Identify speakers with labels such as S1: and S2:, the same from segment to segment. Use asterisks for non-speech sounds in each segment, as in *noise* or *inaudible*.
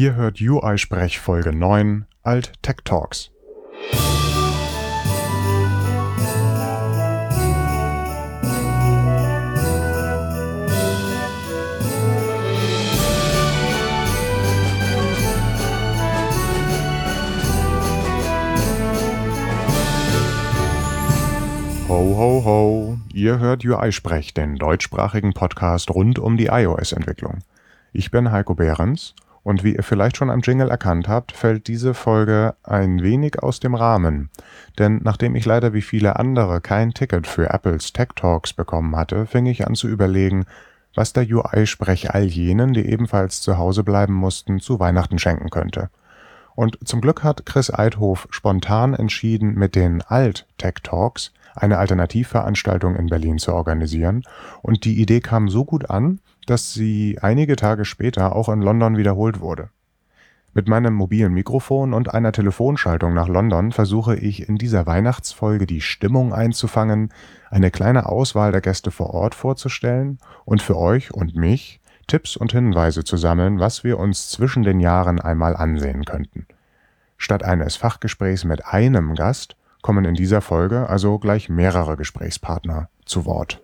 S1: Ihr hört UI-Sprech Folge 9 Alt Tech Talks. Ho, ho, ho. Ihr hört UI-Sprech, den deutschsprachigen Podcast rund um die iOS-Entwicklung. Ich bin Heiko Behrens und wie ihr vielleicht schon am Jingle erkannt habt, fällt diese Folge ein wenig aus dem Rahmen. Denn nachdem ich leider wie viele andere kein Ticket für Apples Tech Talks bekommen hatte, fing ich an zu überlegen, was der UI-Sprech all jenen, die ebenfalls zu Hause bleiben mussten, zu Weihnachten schenken könnte. Und zum Glück hat Chris Eidhof spontan entschieden, mit den Alt-Tech Talks eine Alternativveranstaltung in Berlin zu organisieren. Und die Idee kam so gut an, dass sie einige Tage später auch in London wiederholt wurde. Mit meinem mobilen Mikrofon und einer Telefonschaltung nach London versuche ich in dieser Weihnachtsfolge die Stimmung einzufangen, eine kleine Auswahl der Gäste vor Ort vorzustellen und für euch und mich Tipps und Hinweise zu sammeln, was wir uns zwischen den Jahren einmal ansehen könnten. Statt eines Fachgesprächs mit einem Gast kommen in dieser Folge also gleich mehrere Gesprächspartner zu Wort.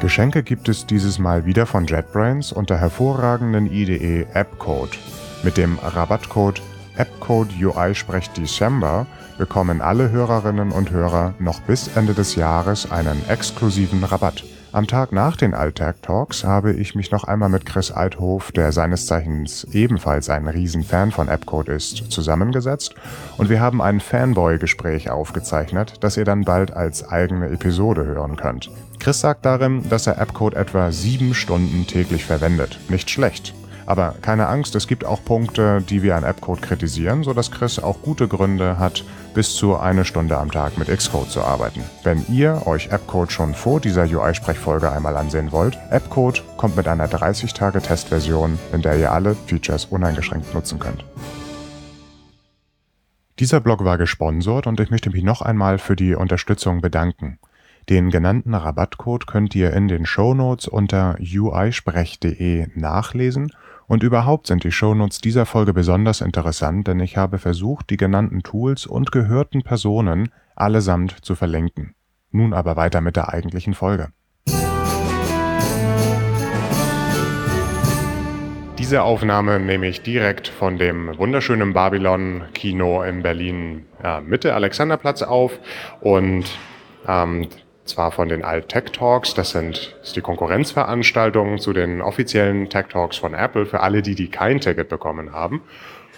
S1: Geschenke gibt es dieses Mal wieder von JetBrains unter hervorragenden IDE Appcode. Mit dem Rabattcode Appcode UI sprecht December bekommen alle Hörerinnen und Hörer noch bis Ende des Jahres einen exklusiven Rabatt. Am Tag nach den Alltag Talks habe ich mich noch einmal mit Chris Althof, der seines Zeichens ebenfalls ein Riesenfan von Appcode ist, zusammengesetzt und wir haben ein Fanboy-Gespräch aufgezeichnet, das ihr dann bald als eigene Episode hören könnt. Chris sagt darin, dass er Appcode etwa sieben Stunden täglich verwendet. Nicht schlecht. Aber keine Angst, es gibt auch Punkte, die wir an Appcode kritisieren, sodass Chris auch gute Gründe hat, bis zu eine Stunde am Tag mit Xcode zu arbeiten. Wenn ihr euch Appcode schon vor dieser UI-Sprechfolge einmal ansehen wollt, Appcode kommt mit einer 30-Tage-Testversion, in der ihr alle Features uneingeschränkt nutzen könnt. Dieser Blog war gesponsert und ich möchte mich noch einmal für die Unterstützung bedanken. Den genannten Rabattcode könnt ihr in den Shownotes unter uisprech.de nachlesen und überhaupt sind die Shownotes dieser Folge besonders interessant, denn ich habe versucht, die genannten Tools und gehörten Personen allesamt zu verlinken. Nun aber weiter mit der eigentlichen Folge. Diese Aufnahme nehme ich direkt von dem wunderschönen Babylon Kino in Berlin ja, Mitte Alexanderplatz auf und ähm, zwar von den Alt Tech Talks, das sind das die Konkurrenzveranstaltung zu den offiziellen Tech Talks von Apple für alle, die die kein Ticket bekommen haben.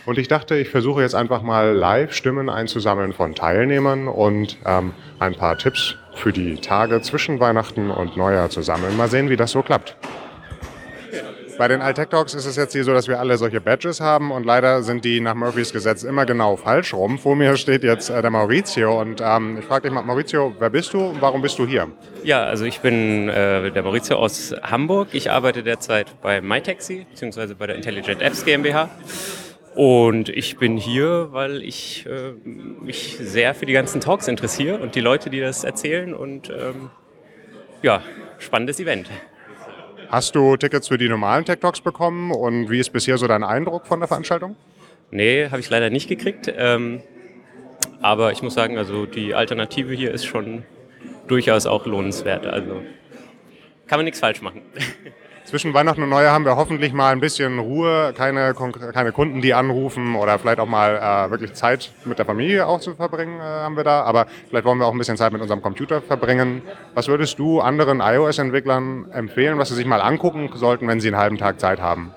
S1: Und ich dachte, ich versuche jetzt einfach mal live Stimmen einzusammeln von Teilnehmern und ähm, ein paar Tipps für die Tage zwischen Weihnachten und Neujahr zu sammeln. Mal sehen, wie das so klappt. Bei den Altec Talks ist es jetzt hier so, dass wir alle solche Badges haben und leider sind die nach Murphys Gesetz immer genau falsch rum. Vor mir steht jetzt äh, der Maurizio und ähm, ich frage dich mal, Maurizio, wer bist du und warum bist du hier?
S2: Ja, also ich bin äh, der Maurizio aus Hamburg. Ich arbeite derzeit bei MyTaxi bzw. bei der Intelligent Apps GmbH. Und ich bin hier, weil ich äh, mich sehr für die ganzen Talks interessiere und die Leute, die das erzählen. Und ähm, ja, spannendes Event.
S1: Hast du Tickets für die normalen Tech Talks bekommen und wie ist bisher so dein Eindruck von der Veranstaltung?
S2: Nee, habe ich leider nicht gekriegt. Ähm, aber ich muss sagen, also die Alternative hier ist schon durchaus auch lohnenswert. Also kann man nichts falsch machen. *laughs*
S1: Zwischen Weihnachten und Neujahr haben wir hoffentlich mal ein bisschen Ruhe, keine, keine Kunden, die anrufen oder vielleicht auch mal äh, wirklich Zeit mit der Familie auch zu verbringen, äh, haben wir da. Aber vielleicht wollen wir auch ein bisschen Zeit mit unserem Computer verbringen. Was würdest du anderen iOS-Entwicklern empfehlen, was sie sich mal angucken sollten, wenn sie einen halben Tag Zeit haben?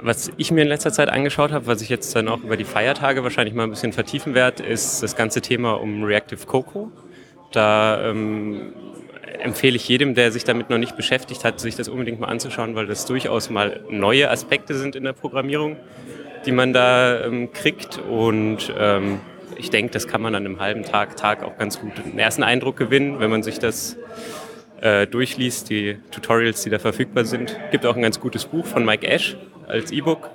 S2: Was ich mir in letzter Zeit angeschaut habe, was ich jetzt dann auch über die Feiertage wahrscheinlich mal ein bisschen vertiefen werde, ist das ganze Thema um Reactive Cocoa. Da ähm, empfehle ich jedem, der sich damit noch nicht beschäftigt hat, sich das unbedingt mal anzuschauen, weil das durchaus mal neue Aspekte sind in der Programmierung, die man da ähm, kriegt. Und ähm, ich denke, das kann man an einem halben Tag, Tag auch ganz gut einen ersten Eindruck gewinnen, wenn man sich das äh, durchliest, die Tutorials, die da verfügbar sind. Gibt auch ein ganz gutes Buch von Mike Ash als E-Book,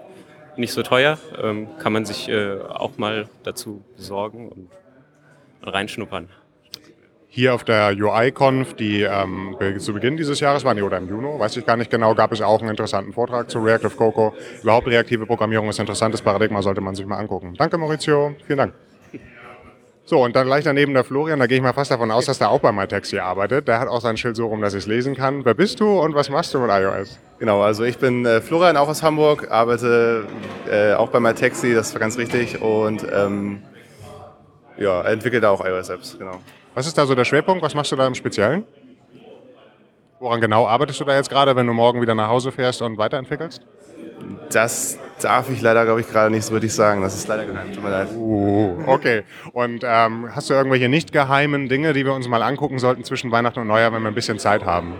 S2: nicht so teuer, ähm, kann man sich äh, auch mal dazu besorgen und reinschnuppern.
S1: Hier auf der UI-Conf, die ähm, zu Beginn dieses Jahres war, nee, oder im Juni, weiß ich gar nicht genau, gab es auch einen interessanten Vortrag zu Reactive Coco. Überhaupt reaktive Programmierung ist ein interessantes Paradigma, sollte man sich mal angucken. Danke, Maurizio. Vielen Dank. So, und dann gleich daneben der Florian, da gehe ich mal fast davon aus, dass der auch bei MyTaxi arbeitet. Der hat auch sein Schild so rum, dass ich es lesen kann. Wer bist du und was machst du mit iOS?
S3: Genau, also ich bin äh, Florian, auch aus Hamburg, arbeite äh, auch bei MyTaxi, das war ganz richtig, und ähm, ja, entwickle da auch iOS-Apps, genau.
S1: Was ist da so der Schwerpunkt? Was machst du da im Speziellen? Woran genau arbeitest du da jetzt gerade, wenn du morgen wieder nach Hause fährst und weiterentwickelst?
S3: Das darf ich leider, glaube ich, gerade nicht so richtig sagen. Das ist leider geheim. Tut mir leid.
S1: Uh, okay. Und ähm, hast du irgendwelche nicht geheimen Dinge, die wir uns mal angucken sollten zwischen Weihnachten und Neujahr, wenn wir ein bisschen Zeit haben?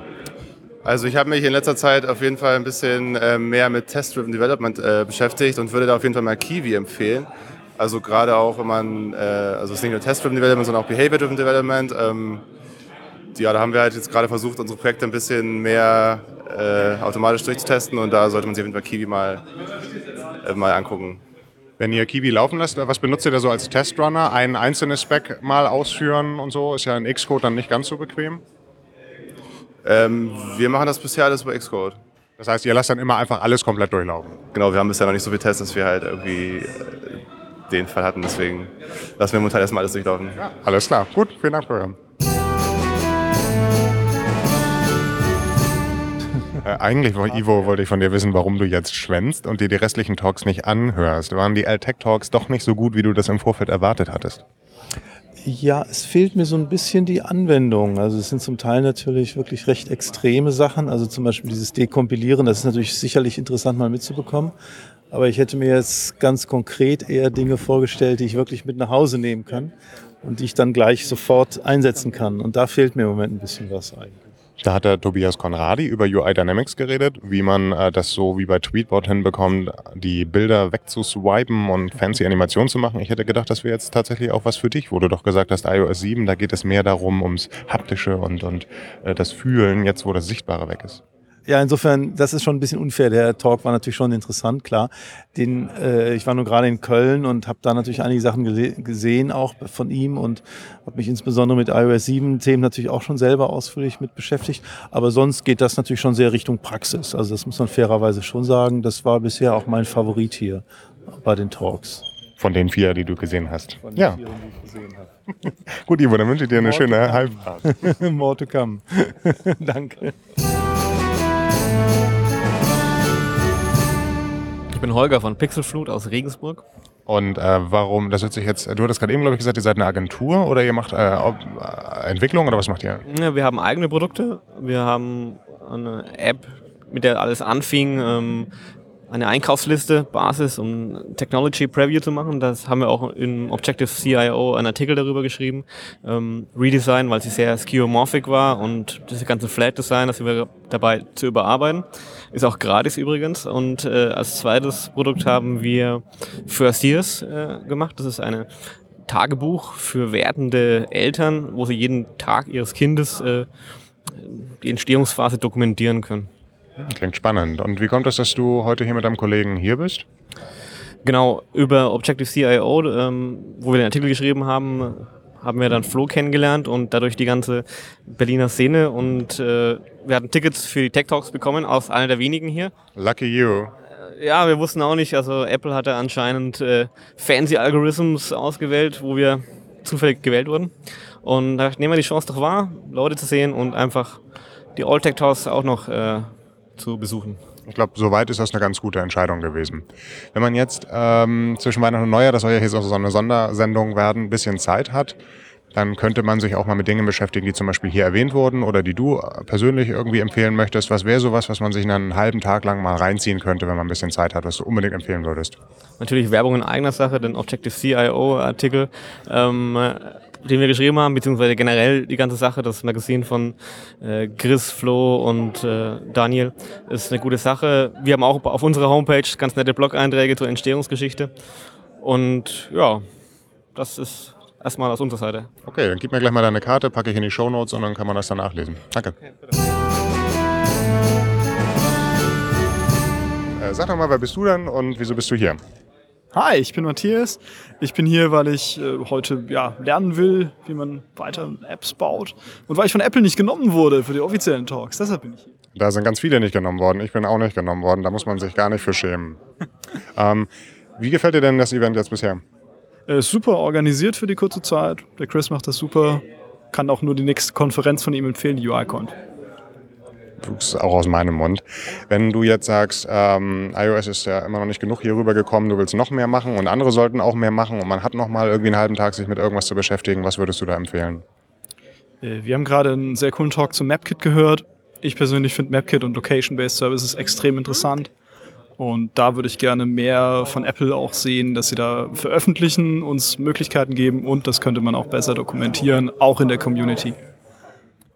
S3: Also ich habe mich in letzter Zeit auf jeden Fall ein bisschen äh, mehr mit Test-Driven Development äh, beschäftigt und würde da auf jeden Fall mal Kiwi empfehlen. Also gerade auch, wenn man, äh, also es ist nicht nur Test-Driven Development, sondern auch Behavior-Driven Development. Ähm, ja, da haben wir halt jetzt gerade versucht, unsere Projekte ein bisschen mehr äh, automatisch durchzutesten und da sollte man sich auf jeden Fall Kiwi mal, äh, mal angucken.
S1: Wenn ihr Kiwi laufen lasst, was benutzt ihr da so als Testrunner? Ein einzelnes Spec mal ausführen und so ist ja in Xcode dann nicht ganz so bequem.
S3: Ähm, wir machen das bisher alles über Xcode.
S1: Das heißt, ihr lasst dann immer einfach alles komplett durchlaufen.
S3: Genau, wir haben bisher noch nicht so viel Tests, dass wir halt irgendwie äh, den Fall hatten. Deswegen lassen wir momentan erstmal alles durchlaufen.
S1: Ja, alles klar. Gut, vielen Dank, Florian. *laughs* Äh, eigentlich, Ivo, wollte ich von dir wissen, warum du jetzt schwänzt und dir die restlichen Talks nicht anhörst. Waren die Altech Talks doch nicht so gut, wie du das im Vorfeld erwartet hattest?
S4: Ja, es fehlt mir so ein bisschen die Anwendung. Also es sind zum Teil natürlich wirklich recht extreme Sachen. Also zum Beispiel dieses Dekompilieren, das ist natürlich sicherlich interessant mal mitzubekommen. Aber ich hätte mir jetzt ganz konkret eher Dinge vorgestellt, die ich wirklich mit nach Hause nehmen kann und die ich dann gleich sofort einsetzen kann. Und da fehlt mir im Moment ein bisschen was eigentlich.
S1: Da hat der Tobias Conradi über UI Dynamics geredet, wie man äh, das so wie bei Tweetbot hinbekommt, die Bilder wegzuswipen und fancy Animationen zu machen. Ich hätte gedacht, das wäre jetzt tatsächlich auch was für dich, wo du doch gesagt hast, iOS 7, da geht es mehr darum, ums Haptische und, und äh, das Fühlen, jetzt wo das Sichtbare weg ist.
S4: Ja, insofern, das ist schon ein bisschen unfair. Der Talk war natürlich schon interessant, klar. Den, äh, ich war nur gerade in Köln und habe da natürlich einige Sachen gesehen, auch von ihm und habe mich insbesondere mit iOS 7 Themen natürlich auch schon selber ausführlich mit beschäftigt. Aber sonst geht das natürlich schon sehr Richtung Praxis. Also das muss man fairerweise schon sagen. Das war bisher auch mein Favorit hier bei den Talks.
S1: Von den vier, die du gesehen hast.
S4: Von den ja. vier, die ich gesehen habe. *laughs*
S1: Gut, Ivo, dann wünsche ich dir eine More schöne Halbfahrt. *laughs*
S4: More to come. *laughs* Danke.
S5: Bin Holger von Pixelflut aus Regensburg.
S1: Und äh, warum, das hört sich jetzt, du hattest gerade eben, glaube ich, gesagt, ihr seid eine Agentur oder ihr macht äh, äh, Entwicklung oder was macht ihr?
S5: Ja, wir haben eigene Produkte. Wir haben eine App, mit der alles anfing. Ähm, eine Einkaufsliste, Basis, um Technology Preview zu machen. Das haben wir auch in Objective CIO einen Artikel darüber geschrieben. Ähm, Redesign, weil sie sehr skeuomorphic war und diese ganze Flat Design, das sind wir dabei zu überarbeiten. Ist auch gratis übrigens. Und äh, als zweites Produkt haben wir First Years äh, gemacht. Das ist eine Tagebuch für werdende Eltern, wo sie jeden Tag ihres Kindes äh, die Entstehungsphase dokumentieren können.
S1: Klingt spannend. Und wie kommt es, dass du heute hier mit deinem Kollegen hier bist?
S5: Genau, über Objective-CIO, ähm, wo wir den Artikel geschrieben haben, haben wir dann Flo kennengelernt und dadurch die ganze Berliner Szene und äh, wir hatten Tickets für die Tech Talks bekommen, aus einer der wenigen hier.
S1: Lucky you.
S5: Äh, ja, wir wussten auch nicht, also Apple hatte anscheinend äh, fancy Algorithms ausgewählt, wo wir zufällig gewählt wurden. Und da nehmen wir die Chance doch wahr, Leute zu sehen und einfach die All Tech Talks auch noch äh, zu besuchen.
S1: Ich glaube, soweit ist das eine ganz gute Entscheidung gewesen. Wenn man jetzt ähm, zwischen Weihnachten und Neujahr, das soll ja hier so eine Sondersendung werden, ein bisschen Zeit hat, dann könnte man sich auch mal mit Dingen beschäftigen, die zum Beispiel hier erwähnt wurden oder die du persönlich irgendwie empfehlen möchtest. Was wäre sowas, was man sich einen halben Tag lang mal reinziehen könnte, wenn man ein bisschen Zeit hat, was du unbedingt empfehlen würdest?
S5: Natürlich Werbung in eigener Sache, den Objective CIO-Artikel. Ähm, den wir geschrieben haben, beziehungsweise generell die ganze Sache, das Magazin von äh, Chris, Flo und äh, Daniel, ist eine gute Sache. Wir haben auch auf unserer Homepage ganz nette Blog-Einträge zur Entstehungsgeschichte. Und ja, das ist erstmal aus unserer Seite.
S1: Okay, dann gib mir gleich mal deine Karte, packe ich in die Show Notes und dann kann man das dann nachlesen. Danke. Okay, äh, sag doch mal, wer bist du denn und wieso bist du hier?
S6: Hi, ich bin Matthias. Ich bin hier, weil ich äh, heute ja, lernen will, wie man weiter Apps baut. Und weil ich von Apple nicht genommen wurde für die offiziellen Talks. Deshalb bin ich hier.
S1: Da sind ganz viele nicht genommen worden. Ich bin auch nicht genommen worden. Da muss man sich gar nicht für schämen. *laughs* ähm, wie gefällt dir denn das Event jetzt bisher?
S6: Er ist super organisiert für die kurze Zeit. Der Chris macht das super. Kann auch nur die nächste Konferenz von ihm empfehlen, die UICon.
S1: Auch aus meinem Mund. Wenn du jetzt sagst, ähm, iOS ist ja immer noch nicht genug hier rüber gekommen, du willst noch mehr machen und andere sollten auch mehr machen und man hat noch mal irgendwie einen halben Tag sich mit irgendwas zu beschäftigen, was würdest du da empfehlen?
S6: Äh, Wir haben gerade einen sehr coolen Talk zum MapKit gehört. Ich persönlich finde MapKit und Location-Based Services extrem interessant. Und da würde ich gerne mehr von Apple auch sehen, dass sie da veröffentlichen, uns Möglichkeiten geben und das könnte man auch besser dokumentieren, auch in der Community.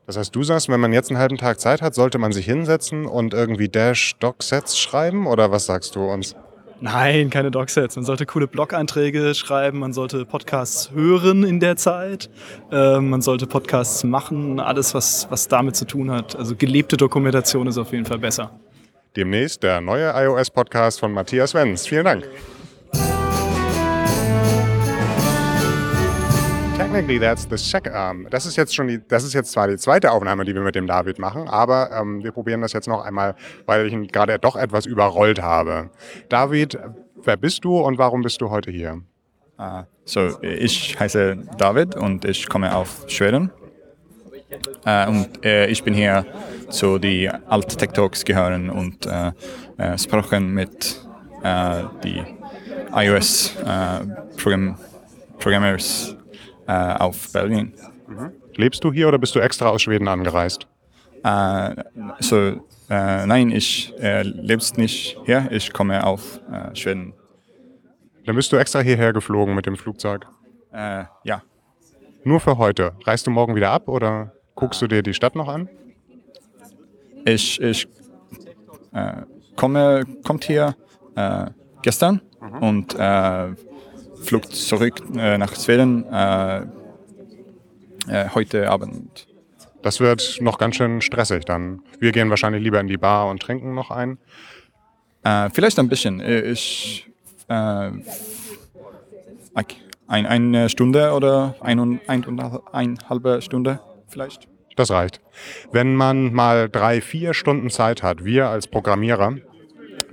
S1: Das heißt, du sagst, wenn man jetzt einen halben Tag Zeit hat, sollte man sich hinsetzen und irgendwie Dash-Doc-Sets schreiben oder was sagst du uns?
S6: Nein, keine Docsets. Man sollte coole Blog-Einträge schreiben, man sollte Podcasts hören in der Zeit, ähm, man sollte Podcasts machen, alles, was, was damit zu tun hat. Also gelebte Dokumentation ist auf jeden Fall besser.
S1: Demnächst der neue iOS-Podcast von Matthias Wenz. Vielen Dank. Technically that's the second. Um, das ist jetzt schon die, das ist jetzt zwar die zweite Aufnahme, die wir mit dem David machen, aber ähm, wir probieren das jetzt noch einmal, weil ich ihn gerade doch etwas überrollt habe. David, wer bist du und warum bist du heute hier?
S7: Uh, so, ich heiße David und ich komme aus Schweden. Uh, und äh, ich bin hier zu die Alt Tech Talks gehören und äh, äh, sprechen mit die iOS Programm Programmers äh, auf Belgien.
S1: Lebst du hier oder bist du extra aus Schweden angereist?
S7: Äh, so, äh, nein, ich äh, lebe nicht hier. Ich komme auf äh, Schweden.
S1: Dann bist du extra hierher geflogen mit dem Flugzeug.
S7: Äh, ja,
S1: Nur für heute. Reist du morgen wieder ab oder guckst du dir die Stadt noch an?
S7: ich, ich komme kommt hier gestern und flog zurück äh, nach Schweden äh, äh, heute Abend.
S1: Das wird noch ganz schön stressig dann. Wir gehen wahrscheinlich lieber in die Bar und trinken noch ein.
S7: Vielleicht ein bisschen. Ich ein, eine Stunde oder ein und, ein und eine halbe Stunde vielleicht.
S1: Das reicht. Wenn man mal drei, vier Stunden Zeit hat, wir als Programmierer,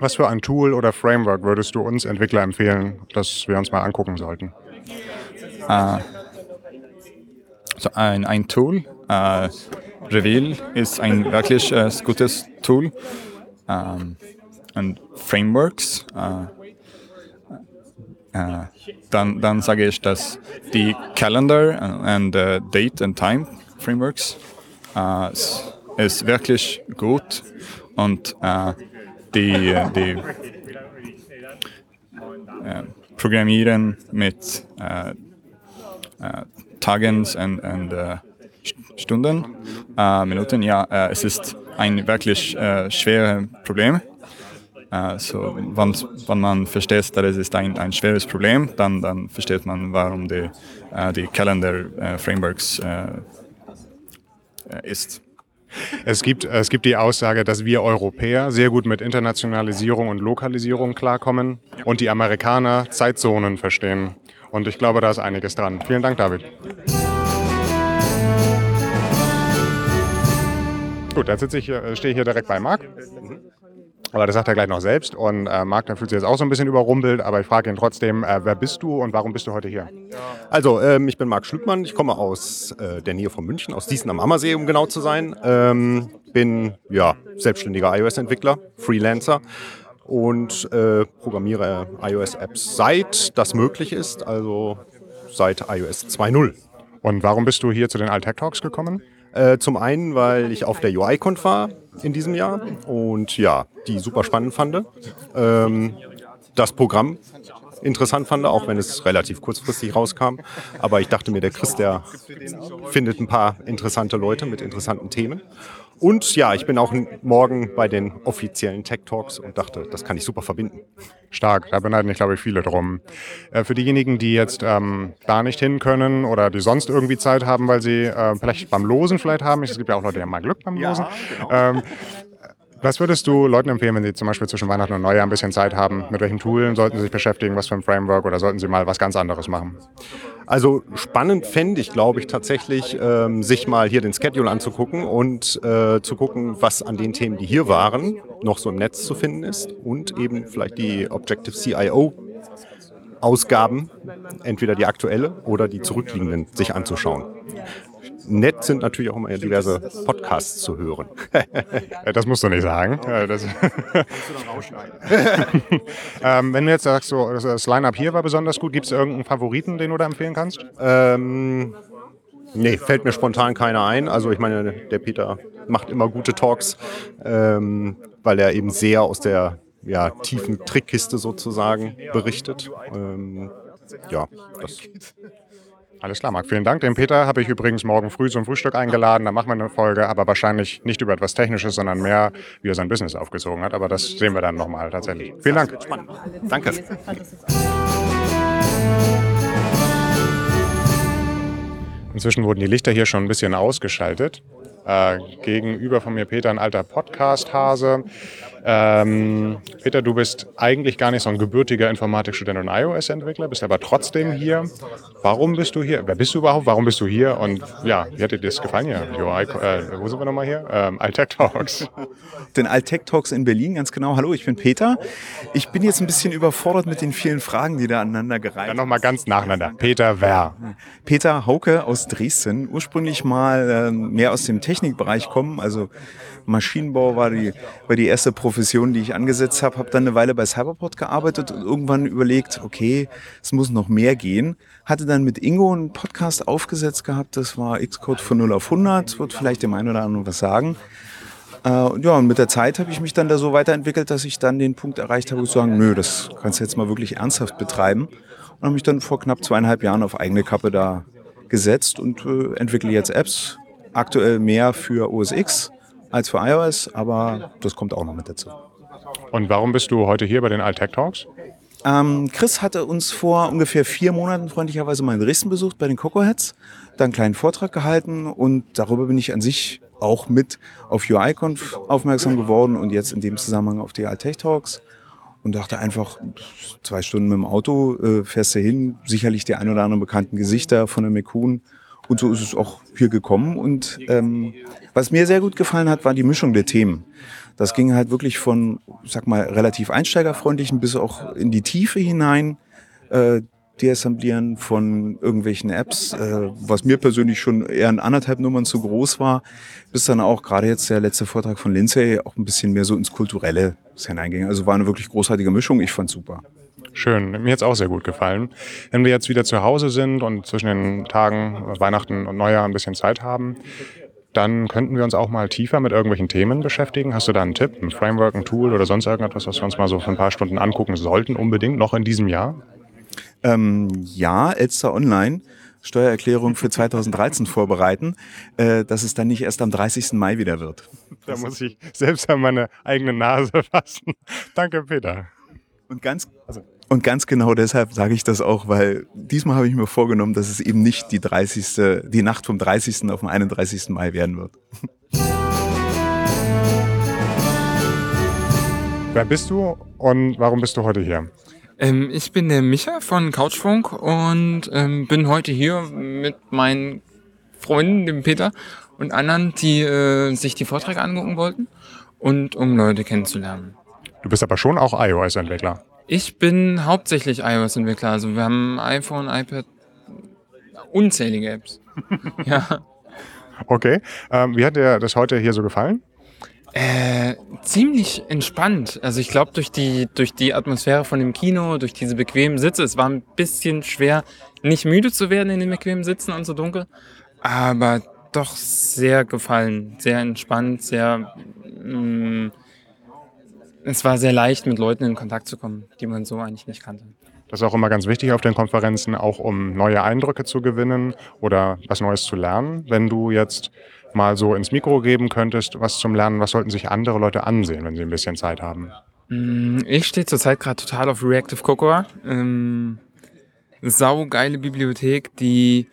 S1: was für ein Tool oder Framework würdest du uns Entwickler empfehlen, das wir uns mal angucken sollten?
S7: So ein, ein Tool. Äh, Reveal ist ein wirklich äh, gutes Tool. Ähm, und Frameworks. Äh, dann, dann sage ich, dass die Calendar und äh, Date and Time Frameworks äh, ist, wirklich gut und die, die äh, Programmieren mit äh, äh, Tagen und, äh, St- Stunden, äh, Minuten, ja, es ist ein wirklich schweres Problem. So, wenn, wenn man versteht, dass es ist ein, ein schweres Problem, dann, dann versteht man, warum die, die Calendar Frameworks äh, ist.
S1: Es gibt, es gibt die Aussage, dass wir Europäer sehr gut mit Internationalisierung und Lokalisierung klarkommen und die Amerikaner Zeitzonen verstehen. Und ich glaube, da ist einiges dran. Vielen Dank, David. Gut, dann sitze ich, äh, stehe ich hier direkt bei Marc. Aber das sagt er gleich noch selbst. Und äh, Marc, der fühlt sich jetzt auch so ein bisschen überrumpelt. Aber ich frage ihn trotzdem, äh, wer bist du und warum bist du heute hier?
S8: Also, ähm, ich bin Marc Schlüppmann, ich komme aus äh, der Nähe von München, aus Diesen am Ammersee, um genau zu sein. Ähm, bin ja, selbstständiger iOS-Entwickler, Freelancer und äh, programmiere iOS-Apps seit das möglich ist, also seit iOS 2.0.
S1: Und warum bist du hier zu den Altech Talks gekommen?
S8: Äh, zum einen, weil ich auf der UI-Conf war in diesem Jahr und ja, die super spannend fand. Ähm, das Programm interessant fand, auch wenn es relativ kurzfristig rauskam. Aber ich dachte mir, der Chris, der findet ein paar interessante Leute mit interessanten Themen. Und ja, ich bin auch morgen bei den offiziellen Tech Talks und dachte, das kann ich super verbinden.
S1: Stark, da beneiden ich, glaube ich, viele drum. Äh, für diejenigen, die jetzt ähm, da nicht hin können oder die sonst irgendwie Zeit haben, weil sie äh, vielleicht beim Losen vielleicht haben, es gibt ja auch Leute, die haben mal Glück beim Losen. Ähm, *laughs* Was würdest du Leuten empfehlen, wenn sie zum Beispiel zwischen Weihnachten und Neujahr ein bisschen Zeit haben? Mit welchen Tools sollten sie sich beschäftigen? Was für ein Framework? Oder sollten sie mal was ganz anderes machen?
S8: Also spannend fände ich, glaube ich, tatsächlich, ähm, sich mal hier den Schedule anzugucken und äh, zu gucken, was an den Themen, die hier waren, noch so im Netz zu finden ist und eben vielleicht die Objective CIO Ausgaben, entweder die aktuelle oder die zurückliegenden, sich anzuschauen. Nett sind natürlich auch immer diverse Podcasts zu hören. *laughs*
S1: das musst du nicht sagen. Das *laughs* ähm, wenn du jetzt sagst, so, das Line-Up hier war besonders gut, gibt es irgendeinen Favoriten, den du da empfehlen kannst?
S8: Ähm, nee, fällt mir spontan keiner ein. Also ich meine, der Peter macht immer gute Talks, ähm, weil er eben sehr aus der ja, tiefen Trickkiste sozusagen berichtet. Ähm, ja, das
S1: alles klar, Marc. Vielen Dank. Den Peter habe ich übrigens morgen früh zum Frühstück eingeladen. Da machen wir eine Folge, aber wahrscheinlich nicht über etwas Technisches, sondern mehr, wie er sein Business aufgezogen hat. Aber das sehen wir dann nochmal tatsächlich. Vielen Dank.
S8: Spannend. Danke.
S1: Inzwischen wurden die Lichter hier schon ein bisschen ausgeschaltet. Äh, gegenüber von mir Peter, ein alter Podcast-Hase. Ähm, Peter, du bist eigentlich gar nicht so ein gebürtiger Informatikstudent und iOS-Entwickler, bist aber trotzdem hier. Warum bist du hier? Wer bist du überhaupt? Warum bist du hier? Und ja, wie hat dir das gefallen hier? UI, äh, wo sind wir nochmal hier? Ähm, Altech Talks. *laughs*
S9: Den Altech Talks in Berlin, ganz genau. Hallo, ich bin Peter. Ich bin jetzt ein bisschen überfordert mit den vielen Fragen, die da aneinander gereiht
S1: Dann nochmal ganz nacheinander. Peter wer?
S9: Peter Hauke aus Dresden. Ursprünglich mal äh, mehr aus dem Technikbereich kommen, also Maschinenbau war die, war die erste Profession, die ich angesetzt habe. Habe dann eine Weile bei Cyberport gearbeitet und irgendwann überlegt, okay, es muss noch mehr gehen. Hatte dann mit Ingo einen Podcast aufgesetzt gehabt, das war Xcode von 0 auf 100, wird vielleicht dem einen oder anderen was sagen. Äh, ja, und mit der Zeit habe ich mich dann da so weiterentwickelt, dass ich dann den Punkt erreicht habe, zu sagen, nö, das kannst du jetzt mal wirklich ernsthaft betreiben. Und habe mich dann vor knapp zweieinhalb Jahren auf eigene Kappe da gesetzt und äh, entwickle jetzt Apps. Aktuell mehr für OS X, als für iOS, aber das kommt auch noch mit dazu.
S1: Und warum bist du heute hier bei den Altech Talks?
S9: Ähm, Chris hatte uns vor ungefähr vier Monaten freundlicherweise mal in Dresden besucht bei den Cocoheads, da einen kleinen Vortrag gehalten und darüber bin ich an sich auch mit auf UIConf aufmerksam geworden und jetzt in dem Zusammenhang auf die Altech Talks und dachte einfach, zwei Stunden mit dem Auto äh, fährst du hin, sicherlich die ein oder anderen bekannten Gesichter von der McCoon und so ist es auch hier gekommen. Und ähm, was mir sehr gut gefallen hat, war die Mischung der Themen. Das ging halt wirklich von, sag mal, relativ einsteigerfreundlichen bis auch in die Tiefe hinein. Äh, Deassemblieren von irgendwelchen Apps, äh, was mir persönlich schon eher in anderthalb Nummern zu groß war, bis dann auch gerade jetzt der letzte Vortrag von Lindsay auch ein bisschen mehr so ins Kulturelle hineinging. Also war eine wirklich großartige Mischung. Ich fand super.
S1: Schön, mir hat es auch sehr gut gefallen. Wenn wir jetzt wieder zu Hause sind und zwischen den Tagen Weihnachten und Neujahr ein bisschen Zeit haben, dann könnten wir uns auch mal tiefer mit irgendwelchen Themen beschäftigen. Hast du da einen Tipp, ein Framework, ein Tool oder sonst irgendetwas, was wir uns mal so für ein paar Stunden angucken sollten, unbedingt noch in diesem Jahr?
S9: Ähm, ja, Elster Online. Steuererklärung für 2013 vorbereiten, äh, dass es dann nicht erst am 30. Mai wieder wird.
S1: Da muss ich selbst an meine eigene Nase fassen. Danke, Peter.
S9: Und ganz, also und ganz genau deshalb sage ich das auch, weil diesmal habe ich mir vorgenommen, dass es eben nicht die 30. die Nacht vom 30. auf den 31. Mai werden wird.
S1: Wer bist du und warum bist du heute hier?
S10: Ähm, ich bin der Micha von Couchfunk und ähm, bin heute hier mit meinen Freunden, dem Peter und anderen, die äh, sich die Vorträge angucken wollten und um Leute kennenzulernen.
S1: Du bist aber schon auch iOS-Entwickler.
S10: Ich bin hauptsächlich iOS-Entwickler. Also wir haben iPhone, iPad, unzählige Apps. *laughs* ja.
S1: Okay. Ähm, wie hat dir das heute hier so gefallen?
S10: Äh, ziemlich entspannt. Also ich glaube durch die, durch die Atmosphäre von dem Kino, durch diese bequemen Sitze, es war ein bisschen schwer, nicht müde zu werden in den bequemen Sitzen und so dunkel, aber doch sehr gefallen, sehr entspannt, sehr mh, mm, es war sehr leicht, mit Leuten in Kontakt zu kommen, die man so eigentlich nicht kannte.
S1: Das ist auch immer ganz wichtig auf den Konferenzen, auch um neue Eindrücke zu gewinnen oder was Neues zu lernen. Wenn du jetzt mal so ins Mikro geben könntest, was zum Lernen, was sollten sich andere Leute ansehen, wenn sie ein bisschen Zeit haben?
S10: Mm, ich stehe zurzeit gerade total auf Reactive Cocoa. Ähm, saugeile Bibliothek, die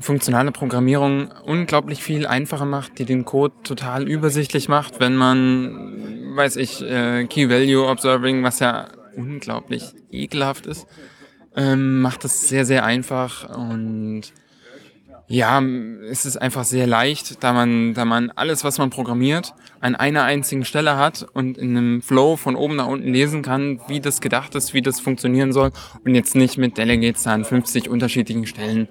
S10: funktionale Programmierung unglaublich viel einfacher macht, die den Code total übersichtlich macht, wenn man, weiß ich, äh, Key Value Observing, was ja unglaublich ekelhaft ist, ähm, macht es sehr, sehr einfach und ja, es ist einfach sehr leicht, da man, da man alles, was man programmiert, an einer einzigen Stelle hat und in einem Flow von oben nach unten lesen kann, wie das gedacht ist, wie das funktionieren soll und jetzt nicht mit Delegates an 50 unterschiedlichen Stellen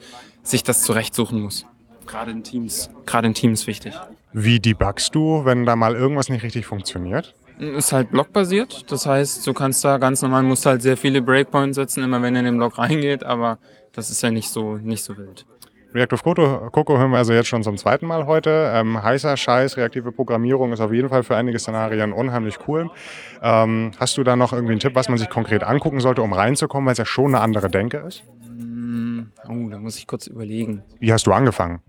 S10: sich das zurechtsuchen muss. Gerade in Teams, gerade in Teams wichtig.
S1: Wie debuggst du, wenn da mal irgendwas nicht richtig funktioniert?
S10: Ist halt blockbasiert, das heißt, du kannst da ganz normal, musst halt sehr viele Breakpoints setzen, immer wenn er in den Block reingeht, aber das ist ja nicht so, nicht so wild.
S1: Reactive Coco, Coco hören wir also jetzt schon zum zweiten Mal heute. Ähm, heißer Scheiß, reaktive Programmierung ist auf jeden Fall für einige Szenarien unheimlich cool. Ähm, hast du da noch irgendwie einen Tipp, was man sich konkret angucken sollte, um reinzukommen, weil es ja schon eine andere Denke ist?
S10: Oh, da muss ich kurz überlegen.
S1: Wie hast du angefangen?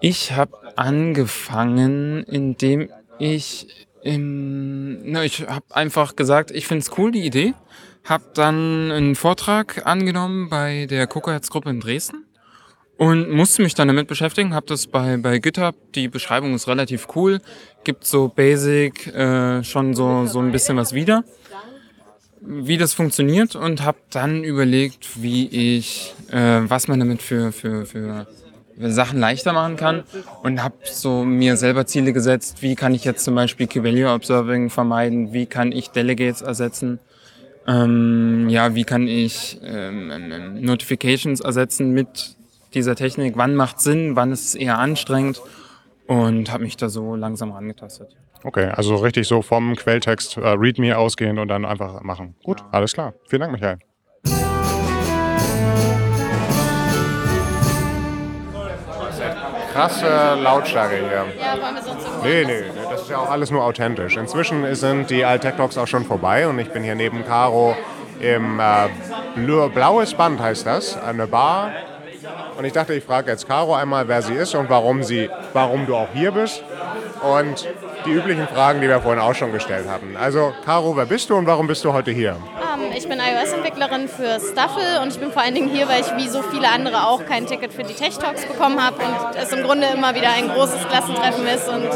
S10: Ich habe angefangen, indem ich im, na, ich habe einfach gesagt, ich finde es cool, die Idee. Habe dann einen Vortrag angenommen bei der Cocoheads-Gruppe in Dresden und musste mich dann damit beschäftigen. Habe das bei, bei GitHub, die Beschreibung ist relativ cool, gibt so Basic äh, schon so, so ein bisschen was wieder, wie das funktioniert und habe dann überlegt, wie ich, äh, was man damit für, für, für Sachen leichter machen kann und habe so mir selber Ziele gesetzt, wie kann ich jetzt zum Beispiel Key Value Observing vermeiden, wie kann ich Delegates ersetzen, ähm, ja, wie kann ich ähm, Notifications ersetzen mit dieser Technik, wann macht Sinn, wann ist es eher anstrengend? Und habe mich da so langsam rangetastet.
S1: Okay, also richtig so vom Quelltext äh, README ausgehend und dann einfach machen. Gut, alles klar. Vielen Dank, Michael. Krasse Lautstärke hier.
S11: Ja, wollen wir sonst
S1: Nee, nee, nee, das ist ja auch alles nur authentisch. Inzwischen sind die Alt Tech Talks auch schon vorbei und ich bin hier neben Caro im äh, Blaues Band heißt das, eine Bar. Und ich dachte, ich frage jetzt Caro einmal, wer sie ist und warum, sie, warum du auch hier bist. Und die üblichen Fragen, die wir vorhin auch schon gestellt hatten. Also, Caro, wer bist du und warum bist du heute hier?
S11: Ähm, ich bin iOS-Entwicklerin für Staffel und ich bin vor allen Dingen hier, weil ich wie so viele andere auch kein Ticket für die Tech Talks bekommen habe und es im Grunde immer wieder ein großes Klassentreffen ist und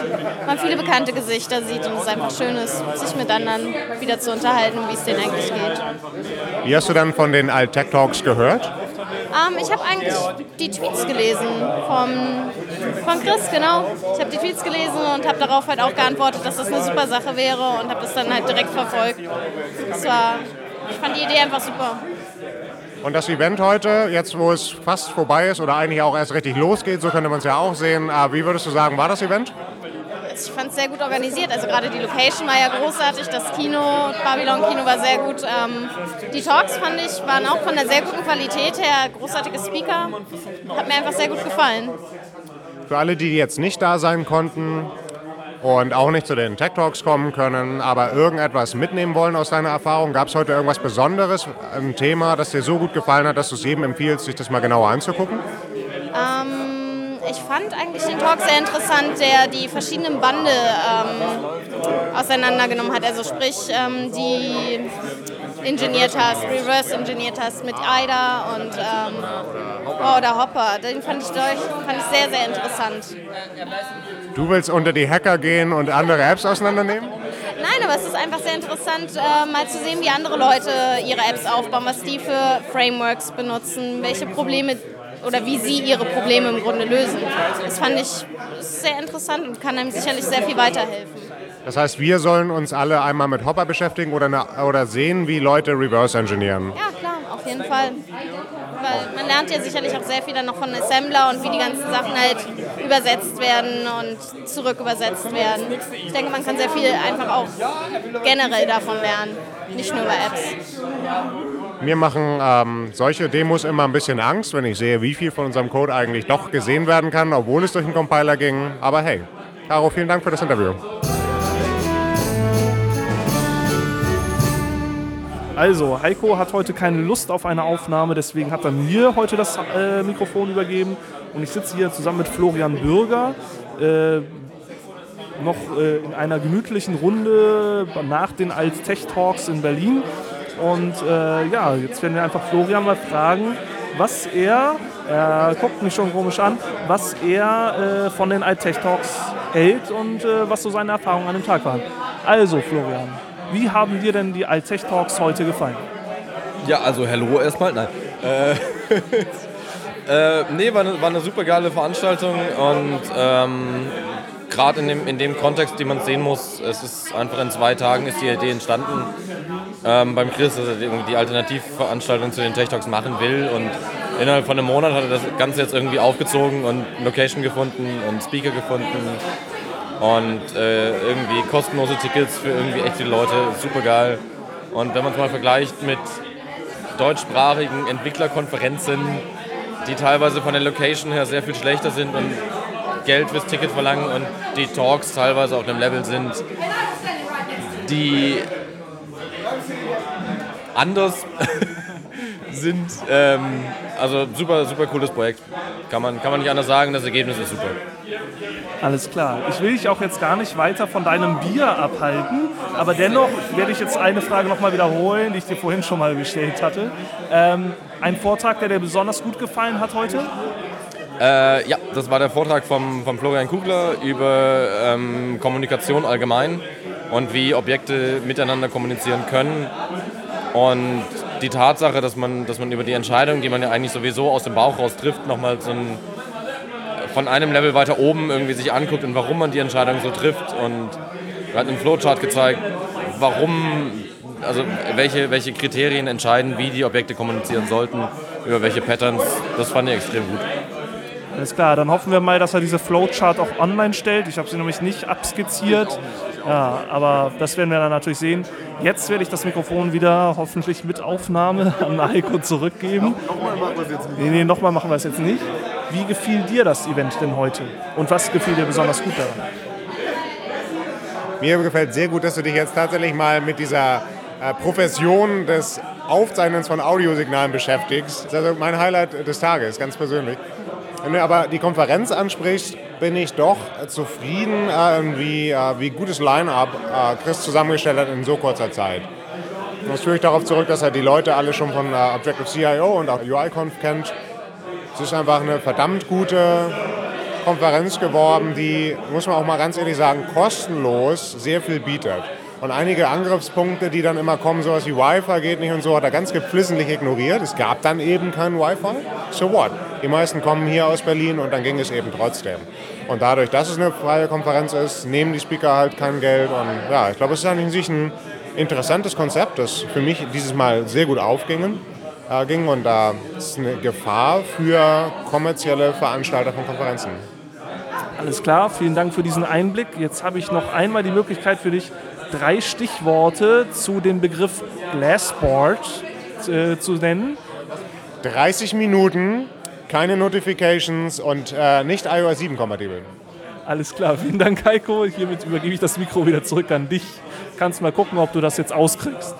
S11: man viele bekannte Gesichter sieht und es einfach schön ist, sich mit anderen wieder zu unterhalten, wie es denen eigentlich geht.
S1: Wie hast du dann von den Alt Tech Talks gehört?
S11: Ähm, ich habe eigentlich die Tweets gelesen vom, von Chris, genau. Ich habe die Tweets gelesen und habe darauf halt auch geantwortet, dass das eine super Sache wäre und habe das dann halt direkt verfolgt. Es war, ich fand die Idee einfach super.
S1: Und das Event heute, jetzt wo es fast vorbei ist oder eigentlich auch erst richtig losgeht, so könnte man es ja auch sehen. Äh, Wie würdest du sagen, war das Event?
S11: Ich fand es sehr gut organisiert. Also gerade die Location war ja großartig, das Kino, Babylon Kino war sehr gut. Ähm, die Talks fand ich waren auch von einer sehr guten Qualität her, großartige Speaker. Hat mir einfach sehr gut gefallen.
S1: Für alle, die jetzt nicht da sein konnten und auch nicht zu den Tech Talks kommen können, aber irgendetwas mitnehmen wollen aus deiner Erfahrung, gab es heute irgendwas Besonderes, ein Thema, das dir so gut gefallen hat, dass du es jedem empfiehlst, sich das mal genauer anzugucken?
S11: Ich fand eigentlich den Talk sehr interessant, der die verschiedenen Bande ähm, auseinandergenommen hat. Also sprich, ähm, die ingeniert hast, reverse engineert hast mit AIDA und ähm, oh, oder Hopper. Den fand ich, durch, fand ich sehr, sehr interessant.
S1: Du willst unter die Hacker gehen und andere Apps auseinandernehmen?
S11: Nein, aber es ist einfach sehr interessant, äh, mal zu sehen, wie andere Leute ihre Apps aufbauen, was die für Frameworks benutzen, welche Probleme oder wie sie ihre Probleme im Grunde lösen. Das fand ich sehr interessant und kann einem sicherlich sehr viel weiterhelfen.
S1: Das heißt, wir sollen uns alle einmal mit Hopper beschäftigen oder, ne- oder sehen, wie Leute reverse engineeren.
S11: Ja, klar, auf jeden Fall. Weil man lernt ja sicherlich auch sehr viel dann noch von Assembler und wie die ganzen Sachen halt übersetzt werden und zurück übersetzt werden. Ich denke, man kann sehr viel einfach auch generell davon lernen, nicht nur bei Apps.
S1: Mir machen ähm, solche Demos immer ein bisschen Angst, wenn ich sehe, wie viel von unserem Code eigentlich doch gesehen werden kann, obwohl es durch den Compiler ging. Aber hey, Caro, vielen Dank für das Interview.
S12: Also, Heiko hat heute keine Lust auf eine Aufnahme, deswegen hat er mir heute das äh, Mikrofon übergeben. Und ich sitze hier zusammen mit Florian Bürger, äh, noch äh, in einer gemütlichen Runde nach den Alt-Tech-Talks in Berlin. Und äh, ja, jetzt werden wir einfach Florian mal fragen, was er Er guckt mich schon komisch an, was er äh, von den iTech Talks hält und äh, was so seine Erfahrungen an dem Tag waren. Also, Florian, wie haben dir denn die iTech Talks heute gefallen?
S13: Ja, also hello erstmal. Nein. Äh, *laughs* äh, nee, war eine, war eine super geile Veranstaltung und ähm, gerade in dem, in dem Kontext, den man sehen muss, es ist einfach in zwei Tagen ist die Idee entstanden. Ähm, beim Chris, dass er die, Alternativveranstaltung zu den Tech Talks machen will. Und innerhalb von einem Monat hat er das Ganze jetzt irgendwie aufgezogen und Location gefunden und Speaker gefunden. Und äh, irgendwie kostenlose Tickets für irgendwie echt viele Leute, super geil. Und wenn man es mal vergleicht mit deutschsprachigen Entwicklerkonferenzen, die teilweise von der Location her sehr viel schlechter sind und Geld fürs Ticket verlangen und die Talks teilweise auf einem Level sind, die anders *laughs* sind. Ähm, also super, super cooles Projekt. Kann man, kann man nicht anders sagen, das Ergebnis ist super.
S12: Alles klar. Ich will dich auch jetzt gar nicht weiter von deinem Bier abhalten, aber dennoch werde ich jetzt eine Frage nochmal wiederholen, die ich dir vorhin schon mal gestellt hatte. Ähm, ein Vortrag, der dir besonders gut gefallen hat heute?
S13: Äh, ja, das war der Vortrag vom, vom Florian Kugler über ähm, Kommunikation allgemein und wie Objekte miteinander kommunizieren können. Und die Tatsache, dass man, dass man über die Entscheidung, die man ja eigentlich sowieso aus dem Bauch raus trifft, nochmal so ein, von einem Level weiter oben irgendwie sich anguckt und warum man die Entscheidung so trifft. Und er hat einen Flowchart gezeigt, warum, also welche, welche Kriterien entscheiden, wie die Objekte kommunizieren sollten, über welche Patterns. Das fand ich extrem gut.
S12: Alles klar, dann hoffen wir mal, dass er diese Flowchart auch online stellt. Ich habe sie nämlich nicht abskizziert. Ja, aber das werden wir dann natürlich sehen. Jetzt werde ich das Mikrofon wieder hoffentlich mit Aufnahme *laughs* an Heiko zurückgeben.
S3: Nochmal machen wir es jetzt nicht.
S12: Nee, nee, nochmal machen wir es jetzt nicht. Wie gefiel dir das Event denn heute? Und was gefiel dir besonders gut daran?
S14: Mir gefällt sehr gut, dass du dich jetzt tatsächlich mal mit dieser äh, Profession des Aufzeichnens von Audiosignalen beschäftigst. Das ist also mein Highlight des Tages, ganz persönlich. Wenn du aber die Konferenz ansprichst, bin ich doch zufrieden, äh, wie, äh, wie gutes Line-Up äh, Chris zusammengestellt hat in so kurzer Zeit. Das führe ich darauf zurück, dass er die Leute alle schon von Objective-CIO und auch UIConf kennt. Es ist einfach eine verdammt gute Konferenz geworden, die, muss man auch mal ganz ehrlich sagen, kostenlos sehr viel bietet. Und einige Angriffspunkte, die dann immer kommen, sowas wie Wi-Fi geht nicht und so, hat er ganz geflissentlich ignoriert. Es gab dann eben kein Wi-Fi. So what? Die meisten kommen hier aus Berlin und dann ging es eben trotzdem. Und dadurch, dass es eine freie Konferenz ist, nehmen die Speaker halt kein Geld. Und ja, ich glaube, es ist an sich ein interessantes Konzept, das für mich dieses Mal sehr gut aufging. Äh, ging und da ist eine Gefahr für kommerzielle Veranstalter von Konferenzen.
S12: Alles klar, vielen Dank für diesen Einblick. Jetzt habe ich noch einmal die Möglichkeit für dich, drei Stichworte zu dem Begriff Glassboard äh, zu nennen.
S14: 30 Minuten, keine Notifications und äh, nicht iOS 7 kompatibel.
S12: Alles klar, vielen Dank, Heiko. Hiermit übergebe ich das Mikro wieder zurück an dich. Kannst mal gucken, ob du das jetzt auskriegst.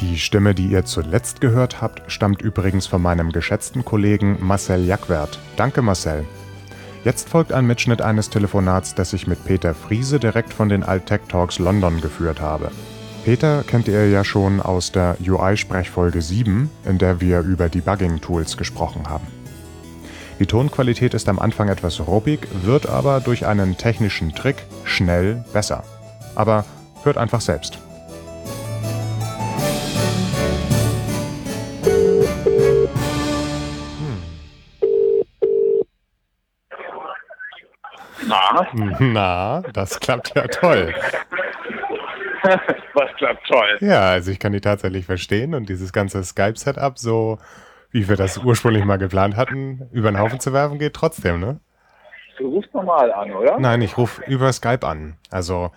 S1: Die Stimme, die ihr zuletzt gehört habt, stammt übrigens von meinem geschätzten Kollegen Marcel Jackwert. Danke, Marcel. Jetzt folgt ein Mitschnitt eines Telefonats, das ich mit Peter Friese direkt von den Altech Talks London geführt habe. Peter kennt ihr ja schon aus der UI-Sprechfolge 7, in der wir über Debugging-Tools gesprochen haben. Die Tonqualität ist am Anfang etwas ruppig, wird aber durch einen technischen Trick schnell besser. Aber hört einfach selbst.
S15: Na? *laughs*
S1: Na, das klappt ja toll. *laughs*
S15: Was klappt toll?
S1: Ja, also ich kann die tatsächlich verstehen und dieses ganze Skype-Setup, so wie wir das ursprünglich mal geplant hatten, über den Haufen zu werfen, geht trotzdem, ne?
S15: Du rufst normal an, oder?
S1: Nein, ich rufe über Skype an. Also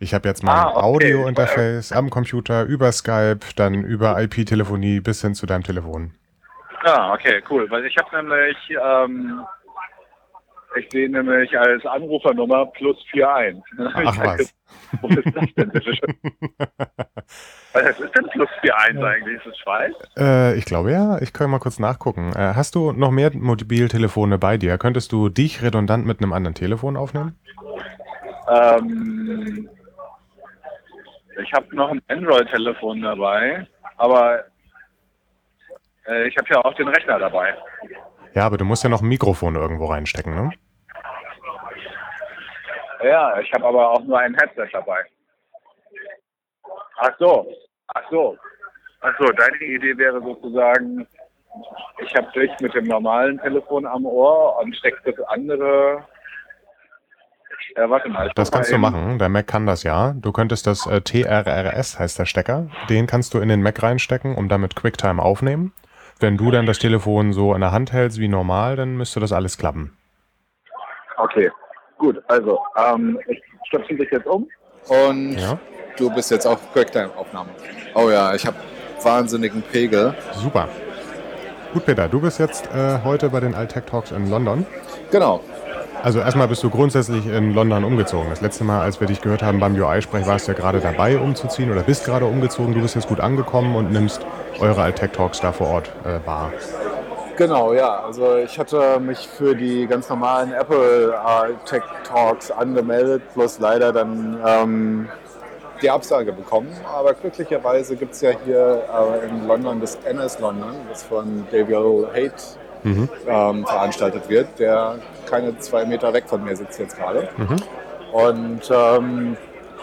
S1: ich habe jetzt mein
S15: Ah, okay.
S1: Audio-Interface am Computer über Skype, dann über IP-Telefonie bis hin zu deinem Telefon.
S15: Ah, okay, cool. Weil ich habe nämlich, ähm, ich sehe nämlich als Anrufernummer plus 41.
S1: Ach *laughs* was.
S15: Wo ist das denn bitte schön? *laughs* Was ist denn plus 41 eigentlich? Ist das Schweiz?
S1: Äh, ich glaube ja, ich kann mal kurz nachgucken. Äh, hast du noch mehr Mobiltelefone bei dir? Könntest du dich redundant mit einem anderen Telefon aufnehmen?
S15: Ähm, ich habe noch ein Android-Telefon dabei, aber äh, ich habe ja auch den Rechner dabei.
S1: Ja, aber du musst ja noch ein Mikrofon irgendwo reinstecken, ne?
S15: Ja, ich habe aber auch nur ein Headset dabei. Ach so, ach so. Ach so, deine Idee wäre sozusagen, ich habe dich mit dem normalen Telefon am Ohr und stecke das andere. Äh, warte mal.
S1: Das kannst du machen. Der Mac kann das ja. Du könntest das äh, TRRS heißt der Stecker. Den kannst du in den Mac reinstecken und damit QuickTime aufnehmen. Wenn du dann das Telefon so in der Hand hältst wie normal, dann müsste das alles klappen.
S15: Okay, gut. Also, ähm, ich stöpsel dich jetzt um.
S16: Und
S1: Ja.
S16: du bist jetzt auf Quicktime-Aufnahme. Oh ja, ich habe wahnsinnigen Pegel.
S1: Super. Gut, Peter, du bist jetzt äh, heute bei den Altech Talks in London.
S16: Genau.
S1: Also erstmal bist du grundsätzlich in London umgezogen. Das letzte Mal, als wir dich gehört haben beim UI-Sprech, warst du ja gerade dabei umzuziehen oder bist gerade umgezogen. Du bist jetzt gut angekommen und nimmst eure Altech Talks da vor Ort äh, wahr.
S16: Genau, ja. Also ich hatte mich für die ganz normalen Apple Tech Talks angemeldet, plus leider dann ähm, die Absage bekommen. Aber glücklicherweise gibt es ja hier äh, in London das NS London, das von David Haight
S1: Mhm.
S16: ähm, veranstaltet wird, der keine zwei Meter weg von mir sitzt jetzt gerade.
S1: Mhm.
S16: Und ähm,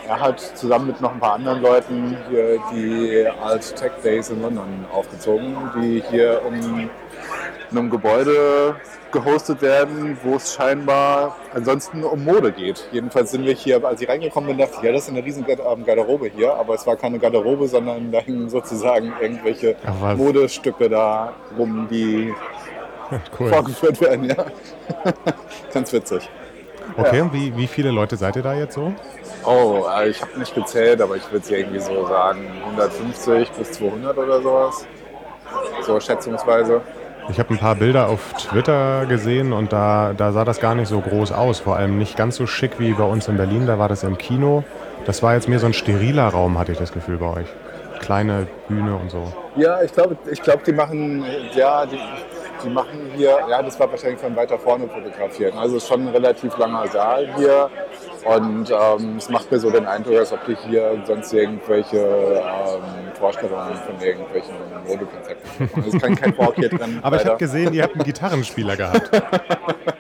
S16: er hat zusammen mit noch ein paar anderen Leuten hier die Alt Tech Days in London aufgezogen, die hier in einem Gebäude gehostet werden, wo es scheinbar ansonsten um Mode geht. Jedenfalls sind wir hier, als ich reingekommen bin, dachte ich, ja, das ist eine riesen Gar- Garderobe hier, aber es war keine Garderobe, sondern da hingen sozusagen irgendwelche
S1: Ach.
S16: Modestücke da rum, die *laughs*
S1: Cool.
S16: vorgeführt werden, ja. *laughs* Ganz witzig.
S1: Okay,
S16: Ja.
S1: und wie, wie viele Leute seid ihr da jetzt so?
S16: Oh, äh, ich habe nicht gezählt, aber ich würde es irgendwie so sagen 150 bis 200 oder sowas. So schätzungsweise.
S1: Ich habe ein paar Bilder auf Twitter gesehen und da, da sah das gar nicht so groß aus. Vor allem nicht ganz so schick wie bei uns in Berlin. Da war das im Kino. Das war jetzt mehr so ein steriler Raum, hatte ich das Gefühl bei euch. Kleine Bühne und so.
S16: Ja, ich glaube, ich glaub, die machen, ja, die, die machen hier, ja, das war wahrscheinlich von weiter vorne fotografieren. Also es ist schon ein relativ langer Saal hier und ähm, es macht mir so den Eindruck, als ob die hier sonst irgendwelche ähm, Vorstellungen von irgendwelchen Modekonzepten machen. Also es ist kein, Walk hier drin. *laughs*
S1: Aber ich
S16: leider.
S1: habe gesehen, ihr habt einen Gitarrenspieler gehabt. *laughs*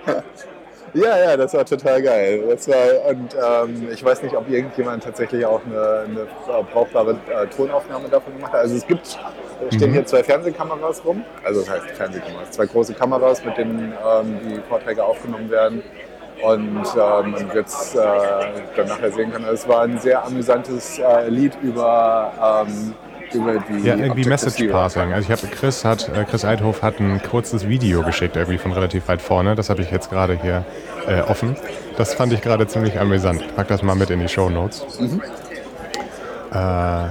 S16: Ja, ja, das war total geil. Das war, und ähm, ich weiß nicht, ob irgendjemand tatsächlich auch eine, eine äh, brauchbare äh, Tonaufnahme davon gemacht hat. Also es gibt, stehen
S1: Mhm.
S16: hier zwei Fernsehkameras rum, also das heißt Fernsehkameras, zwei große Kameras, mit denen ähm, die Vorträge aufgenommen werden. Und ähm, man wird es äh, dann nachher sehen können. Es war ein sehr amüsantes äh, Lied über, ähm, über die
S1: Ja, irgendwie
S16: Objective
S1: Message
S16: C.
S1: Passing. Also ich habe Chris hat äh, Chris Eidhof hat ein kurzes Video geschickt, irgendwie von relativ weit vorne. Das habe ich jetzt gerade hier äh, offen. Das fand ich gerade ziemlich amüsant. Ich pack das mal mit in die Show Notes.
S16: Mhm.
S1: Äh,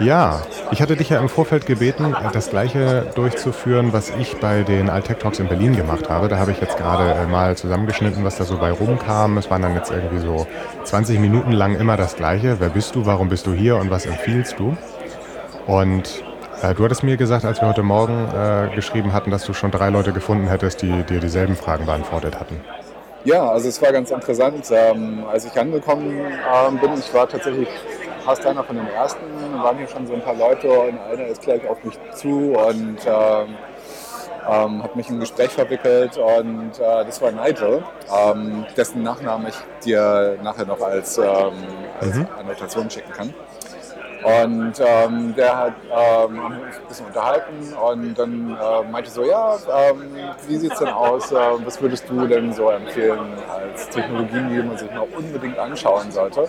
S1: ja, ich hatte dich ja im Vorfeld gebeten, das gleiche durchzuführen, was ich bei den Altech Talks in Berlin gemacht habe. Da habe ich jetzt gerade äh, mal zusammengeschnitten, was da so bei rumkam. Es waren dann jetzt irgendwie so 20 Minuten lang immer das gleiche. Wer bist du, warum bist du hier und was empfiehlst du? Und äh, du hattest mir gesagt, als wir heute Morgen äh, geschrieben hatten, dass du schon drei Leute gefunden hättest, die dir dieselben Fragen beantwortet hatten.
S16: Ja, also es war ganz interessant. Ähm, als ich angekommen ähm, bin, ich war tatsächlich fast einer von den ersten, waren hier schon so ein paar Leute und einer ist gleich auf mich zu und ähm, ähm, hat mich in ein Gespräch verwickelt und äh, das war Nigel, ähm, dessen Nachnamen ich dir nachher noch als, ähm, als
S1: Mhm.
S16: Annotation schicken kann. Und ähm, der hat ähm, ein bisschen unterhalten und dann äh, meinte so, ja, ähm, wie sieht's denn aus? Äh, was würdest du denn so empfehlen als Technologien, die man sich noch unbedingt anschauen sollte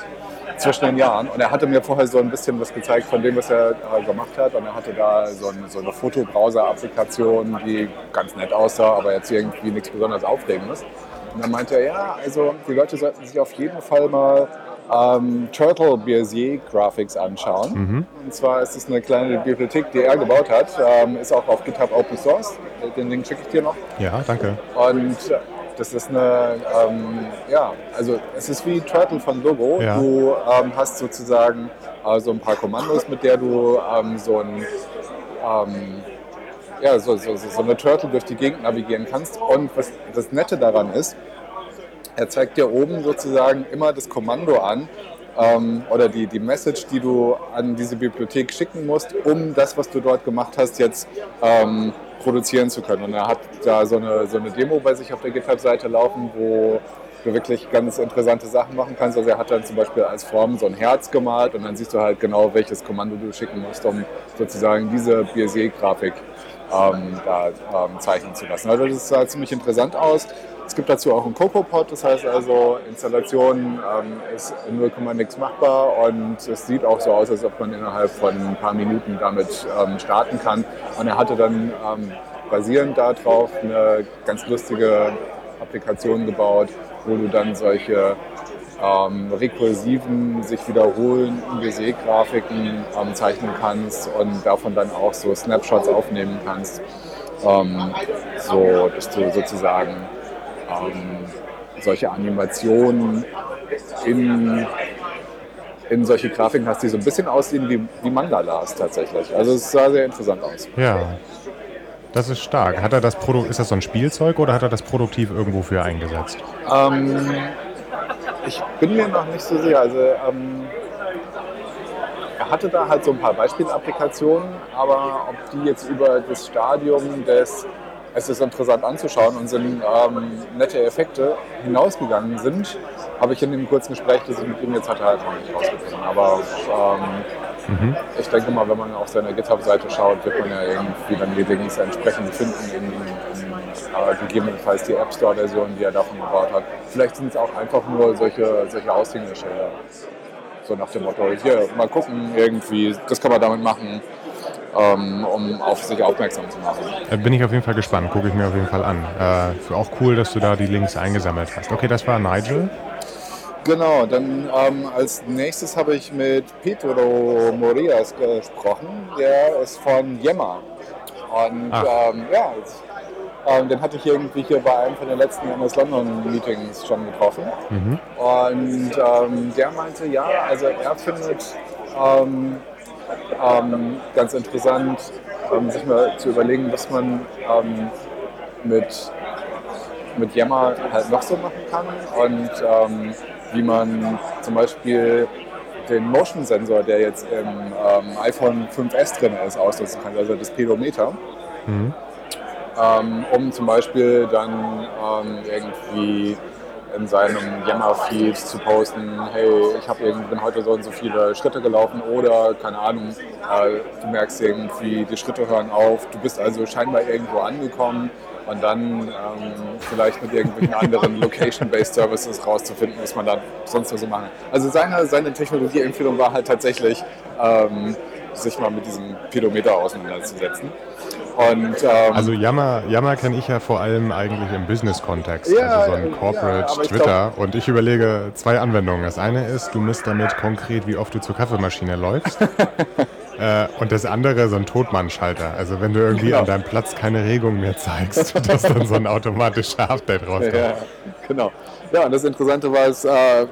S16: zwischen den Jahren? Und er hatte mir vorher so ein bisschen was gezeigt von dem, was er äh, gemacht hat. Und er hatte da so, ein, so eine Fotobrowser-Applikation, die ganz nett aussah, aber jetzt irgendwie nichts besonders Aufregendes. Und dann meinte er, ja, also die Leute sollten sich auf jeden Fall mal ähm, Turtle Bezier Graphics anschauen.
S1: Mhm.
S16: Und zwar ist es eine kleine Bibliothek, die er gebaut hat. Ähm, ist auch auf GitHub Open Source. Den Link schicke ich dir noch.
S1: Ja, danke.
S16: Und das ist eine, ähm, ja, also es ist wie Turtle von Logo.
S1: Ja.
S16: Du ähm, hast sozusagen äh, so ein paar Kommandos, mit der du ähm, so ein ähm, ja, so, so so eine Turtle durch die Gegend navigieren kannst. Und was das Nette daran ist, er zeigt dir oben sozusagen immer das Kommando an, ähm, oder die, die Message, die du an diese Bibliothek schicken musst, um das, was du dort gemacht hast, jetzt ähm, produzieren zu können. Und er hat da so eine, so eine Demo bei sich auf der GitHub-Seite laufen, wo du wirklich ganz interessante Sachen machen kannst. Also er hat dann zum Beispiel als Form so ein Herz gemalt und dann siehst du halt genau, welches Kommando du schicken musst, um sozusagen diese Bezier-Grafik ähm, da ähm, zeichnen zu lassen. Also das sah ziemlich interessant aus. Es gibt dazu auch einen CocoaPod, das heißt also Installation ähm, ist in 0, nix machbar und es sieht auch so aus, als ob man innerhalb von ein paar Minuten damit ähm, starten kann. Und er hatte dann ähm, basierend darauf eine ganz lustige Applikation gebaut, wo du dann solche ähm, rekursiven, sich wiederholenden Bezier-Grafiken ähm, zeichnen kannst und davon dann auch so Snapshots aufnehmen kannst, ähm, so dass du sozusagen ähm, solche Animationen in, in solche Grafiken hast, die so ein bisschen aussehen wie, wie Mandalas tatsächlich. Also es sah sehr interessant aus.
S1: Ja. Das ist stark. Hat er das Produ ist das so ein Spielzeug oder hat er das produktiv irgendwo für eingesetzt?
S16: Ähm, ich bin mir noch nicht so sicher. Also ähm, er hatte da halt so ein paar Beispielapplikationen, aber ob die jetzt über das Stadium des es ist interessant anzuschauen und sind ähm, nette Effekte hinausgegangen sind, habe ich in dem kurzen Gespräch, das ich mit ihm jetzt hatte, halt noch nicht rausgefunden. Aber ähm, mhm. ich denke mal, wenn man auf seine GitHub-Seite schaut, wird man ja irgendwie dann die Links entsprechend finden in, in äh, gegebenenfalls die App Store-Version, die er davon gebaut hat. Vielleicht sind es auch einfach nur solche, solche Aushängeschilder. So nach dem Motto, hier, mal gucken, irgendwie, das kann man damit machen um auf sich aufmerksam zu machen.
S1: Da bin ich auf jeden Fall gespannt, gucke ich mir auf jeden Fall an. Äh, auch cool, dass du da die Links eingesammelt hast. Okay, das war Nigel.
S16: Genau, dann ähm, als nächstes habe ich mit Pedro Morias gesprochen. Der ist von Yemma. Und ähm, ja, ähm, den hatte ich irgendwie hier bei einem von den letzten MS London Meetings schon getroffen.
S1: Mhm.
S16: Und ähm, der meinte, ja, also er findet ähm, ganz interessant, ähm, sich mal zu überlegen, was man ähm, mit, mit Yammer halt noch so machen kann und ähm, wie man zum Beispiel den Motion-Sensor, der jetzt im ähm, iPhone 5S drin ist, ausnutzen kann, also das Pedometer.
S1: Mhm.
S16: Ähm, um zum Beispiel dann irgendwie in seinem Yammer-Feed zu posten, hey, ich hab irgendwie, bin heute so und so viele Schritte gelaufen oder, keine Ahnung, äh, du merkst irgendwie, die Schritte hören auf, du bist also scheinbar irgendwo angekommen und dann ähm, vielleicht mit irgendwelchen anderen Location-Based Services rauszufinden, was man da sonst so machen. Also seine, seine Technologieempfehlung war halt tatsächlich, ähm, sich mal mit diesem Pedometer auseinanderzusetzen. Und, ähm,
S1: also Yammer, Yammer kenne ich ja vor allem eigentlich im Business-Kontext, ja, also so ein Corporate ja, Twitter. Glaub, und ich überlege zwei Anwendungen. Das eine ist, du misst damit konkret, wie oft du zur Kaffeemaschine läufst. *laughs* äh, und das andere so ein Totmannschalter. Also wenn du irgendwie genau. an deinem Platz keine Regung mehr zeigst, *laughs* dass dann so ein automatischer Update rauskommt.
S16: Ja, genau. Ja, und das Interessante war, es äh,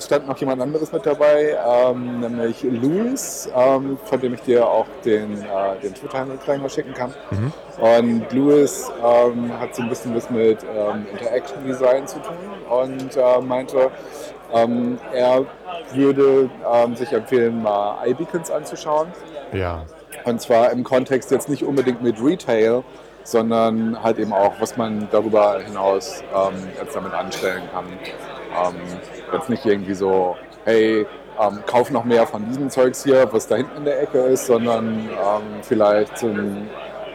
S16: stand noch jemand anderes mit dabei, ähm, nämlich Louis, ähm, von dem ich dir auch den, äh, den Twitter-Handle gleich mal schicken kann.
S1: Mhm.
S16: Und Louis ähm, hat so ein bisschen was mit ähm, Interaction Design zu tun und äh, meinte, ähm, er würde ähm, sich empfehlen, mal iBeacons anzuschauen.
S1: Ja.
S16: Und zwar im Kontext jetzt nicht unbedingt mit Retail, sondern halt eben auch, was man darüber hinaus ähm, jetzt damit anstellen kann. Ähm, jetzt nicht irgendwie so, hey, ähm, kauf noch mehr von diesem Zeugs hier, was da hinten in der Ecke ist, sondern ähm, vielleicht zum,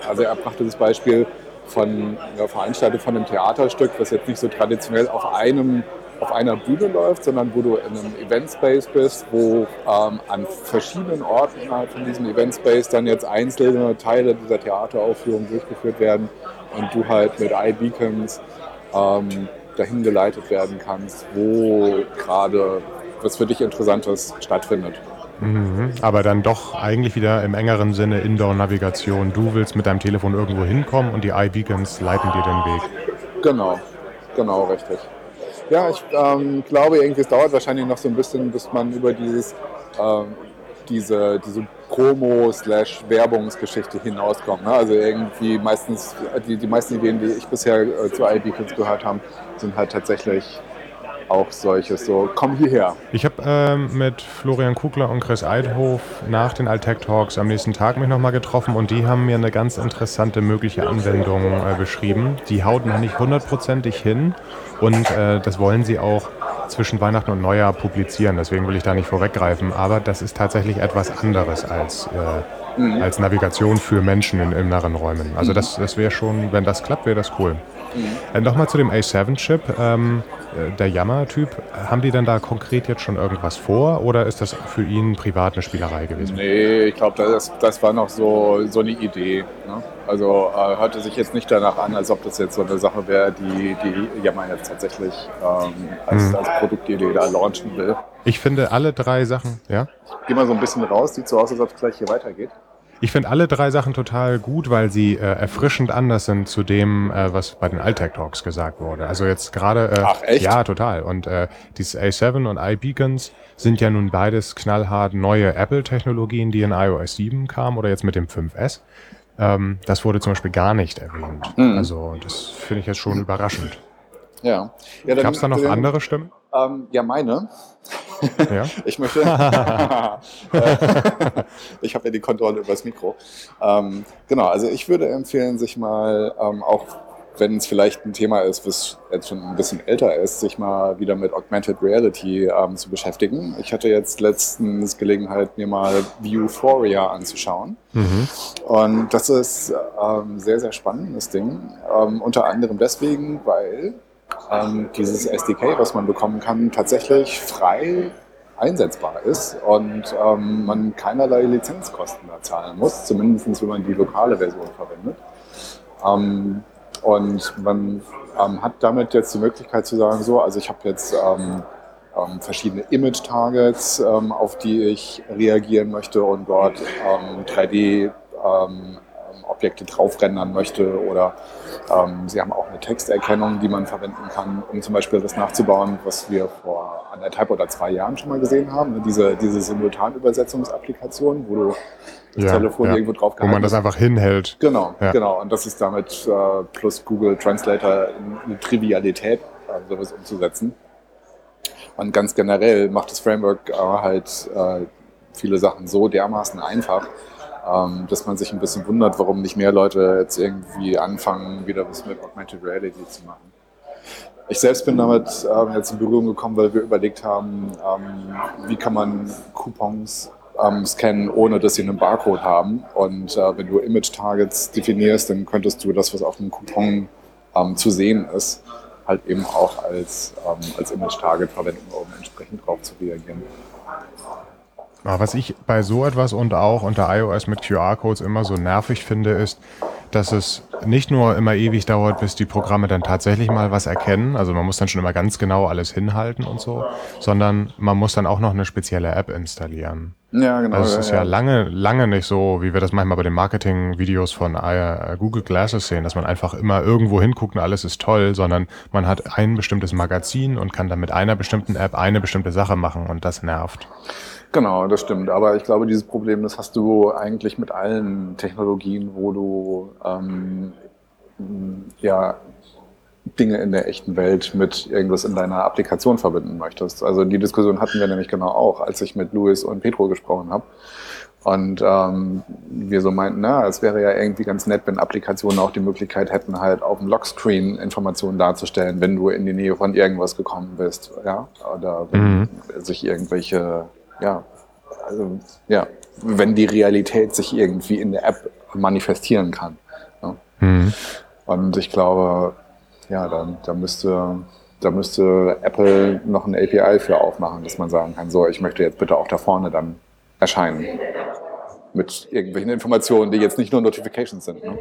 S16: also er brachte das Beispiel von einer Veranstaltung von einem Theaterstück, was jetzt nicht so traditionell auf einem auf einer Bühne läuft, sondern wo du in einem Event Space bist, wo ähm, an verschiedenen Orten innerhalb von diesem Event Space dann jetzt einzelne Teile dieser Theateraufführung durchgeführt werden und du halt mit iBeacons ähm, dahin geleitet werden kannst, wo gerade was für dich Interessantes stattfindet.
S1: Mhm. Aber dann doch eigentlich wieder im engeren Sinne Indoor-Navigation. Du willst mit deinem Telefon irgendwo hinkommen und die iBeacons leiten dir den Weg.
S16: Genau, genau, richtig. Ja, ich ähm, glaube, irgendwie es dauert wahrscheinlich noch so ein bisschen, bis man über dieses, ähm, diese, diese Promo-Werbungsgeschichte hinauskommt. Ne? Also irgendwie meistens, die, die meisten Ideen, die ich bisher äh, zu iBeacons gehört habe, sind halt tatsächlich auch solches, so komm hierher.
S1: Ich habe ähm, mit Florian Kugler und Chris Eidhof nach den Altec Talks am nächsten Tag mich nochmal getroffen und die haben mir eine ganz interessante mögliche Anwendung äh, beschrieben. Die haut noch nicht hundertprozentig hin und äh, das wollen sie auch zwischen Weihnachten und Neujahr publizieren. Deswegen will ich da nicht vorweggreifen. Aber das ist tatsächlich etwas anderes als, äh,
S16: Mhm.
S1: als Navigation für Menschen in inneren Räumen. Also das, das wäre schon, wenn das klappt, wäre das cool. Äh, Nochmal zu dem A7-Chip, ähm, äh, der Yammer-Typ. Haben die denn da konkret jetzt schon irgendwas vor oder ist das für ihn privat eine Spielerei gewesen?
S16: Nee, ich glaube, das, das war noch so, so eine Idee. Ne? Also äh, hörte sich jetzt nicht danach an, als ob das jetzt so eine Sache wäre, die, die Yammer jetzt tatsächlich ähm, als,
S1: Mhm.
S16: als Produktidee da launchen will.
S1: Ich finde alle drei Sachen, ja?
S16: Geh mal so ein bisschen raus, sieht so aus, als ob es gleich hier weitergeht.
S1: Ich finde alle drei Sachen total gut, weil sie äh, erfrischend anders sind zu dem, äh, was bei den Altec Talks gesagt wurde. Also jetzt gerade. Äh,
S16: Ach, echt?
S1: Ja, total. Und äh, dieses A7 und iBeacons sind ja nun beides knallhart neue Apple-Technologien, die in iOS 7 kamen oder jetzt mit dem 5S. Ähm, das wurde zum Beispiel gar nicht erwähnt.
S16: Mhm.
S1: Also das finde ich jetzt schon überraschend.
S16: Ja. ja
S1: Gab es da noch andere Stimmen?
S16: Ähm, ja, meine.
S1: Ja. *laughs*
S16: Ich möchte. *laughs* *laughs* ich habe ja die Kontrolle übers Mikro. Ähm, genau, also ich würde empfehlen, sich mal, ähm, auch wenn es vielleicht ein Thema ist, was jetzt schon ein bisschen älter ist, sich mal wieder mit Augmented Reality ähm, zu beschäftigen. Ich hatte jetzt letztens Gelegenheit, mir mal Viewphoria anzuschauen.
S1: Mhm.
S16: Und das ist ähm, sehr, sehr spannendes Ding. Ähm, unter anderem deswegen, weil ähm, dieses SDK, was man bekommen kann, tatsächlich frei einsetzbar ist und ähm, man keinerlei Lizenzkosten da zahlen muss, zumindest wenn man die lokale Version verwendet. Ähm, und man ähm, hat damit jetzt die Möglichkeit zu sagen, so, also ich habe jetzt ähm, ähm, verschiedene Image-Targets, ähm, auf die ich reagieren möchte und dort ähm, 3D ähm, Objekte draufrendern möchte oder sie haben auch eine Texterkennung, die man verwenden kann, um zum Beispiel das nachzubauen, was wir vor anderthalb oder zwei Jahren schon mal gesehen haben. ne? Diese, diese Simultanübersetzungsapplikation, wo du das Telefon irgendwo drauf
S1: Wo man das einfach hinhält.
S16: Genau,
S1: Ja.
S16: genau. Und das ist damit äh, plus Google Translator eine Trivialität, äh, sowas umzusetzen. Und ganz generell macht das Framework äh, halt äh, viele Sachen so dermaßen einfach, ähm, dass man sich ein bisschen wundert, warum nicht mehr Leute jetzt irgendwie anfangen, wieder was mit Augmented Reality zu machen. Ich selbst bin damit ähm, jetzt in Berührung gekommen, weil wir überlegt haben, ähm, wie kann man Coupons ähm, scannen, ohne dass sie einen Barcode haben. Und äh, wenn du Image-Targets definierst, dann könntest du das, was auf dem Coupon ähm, zu sehen ist, halt eben auch als, ähm, als Image-Target verwenden, um entsprechend darauf zu reagieren.
S1: Aber was ich bei so etwas und auch unter iOS mit QR-Codes immer so nervig finde, ist, dass es nicht nur immer ewig dauert, bis die Programme dann tatsächlich mal was erkennen. Also man muss dann schon immer ganz genau alles hinhalten und so, sondern man muss dann auch noch eine spezielle App installieren.
S16: Ja, genau,
S1: Also es ist ja,
S16: ja.
S1: lange, lange nicht so, wie wir das manchmal bei den Marketing-Videos von äh, Google Glasses sehen, dass man einfach immer irgendwo hinguckt und alles ist toll, sondern man hat ein bestimmtes Magazin und kann dann mit einer bestimmten App eine bestimmte Sache machen und das nervt.
S16: Genau, das stimmt. Aber ich glaube, dieses Problem, das hast du eigentlich mit allen Technologien, wo du ähm, ja, Dinge in der echten Welt mit irgendwas in deiner Applikation verbinden möchtest. Also die Diskussion hatten wir nämlich genau auch, als ich mit Luis und Petro gesprochen habe. Und ähm, wir so meinten, na, es wäre ja irgendwie ganz nett, wenn Applikationen auch die Möglichkeit hätten, halt auf dem Lockscreen Informationen darzustellen, wenn du in die Nähe von irgendwas gekommen bist, ja, oder wenn
S1: Mhm.
S16: sich irgendwelche, ja, also ja, wenn die Realität sich irgendwie in der App manifestieren kann. Ja.
S1: Mhm.
S16: Und ich glaube, ja, da, da müsste da müsste Apple noch eine API für aufmachen, dass man sagen kann, so, ich möchte jetzt bitte auch da vorne dann erscheinen. Mit irgendwelchen Informationen, die jetzt nicht nur Notifications sind. Ne?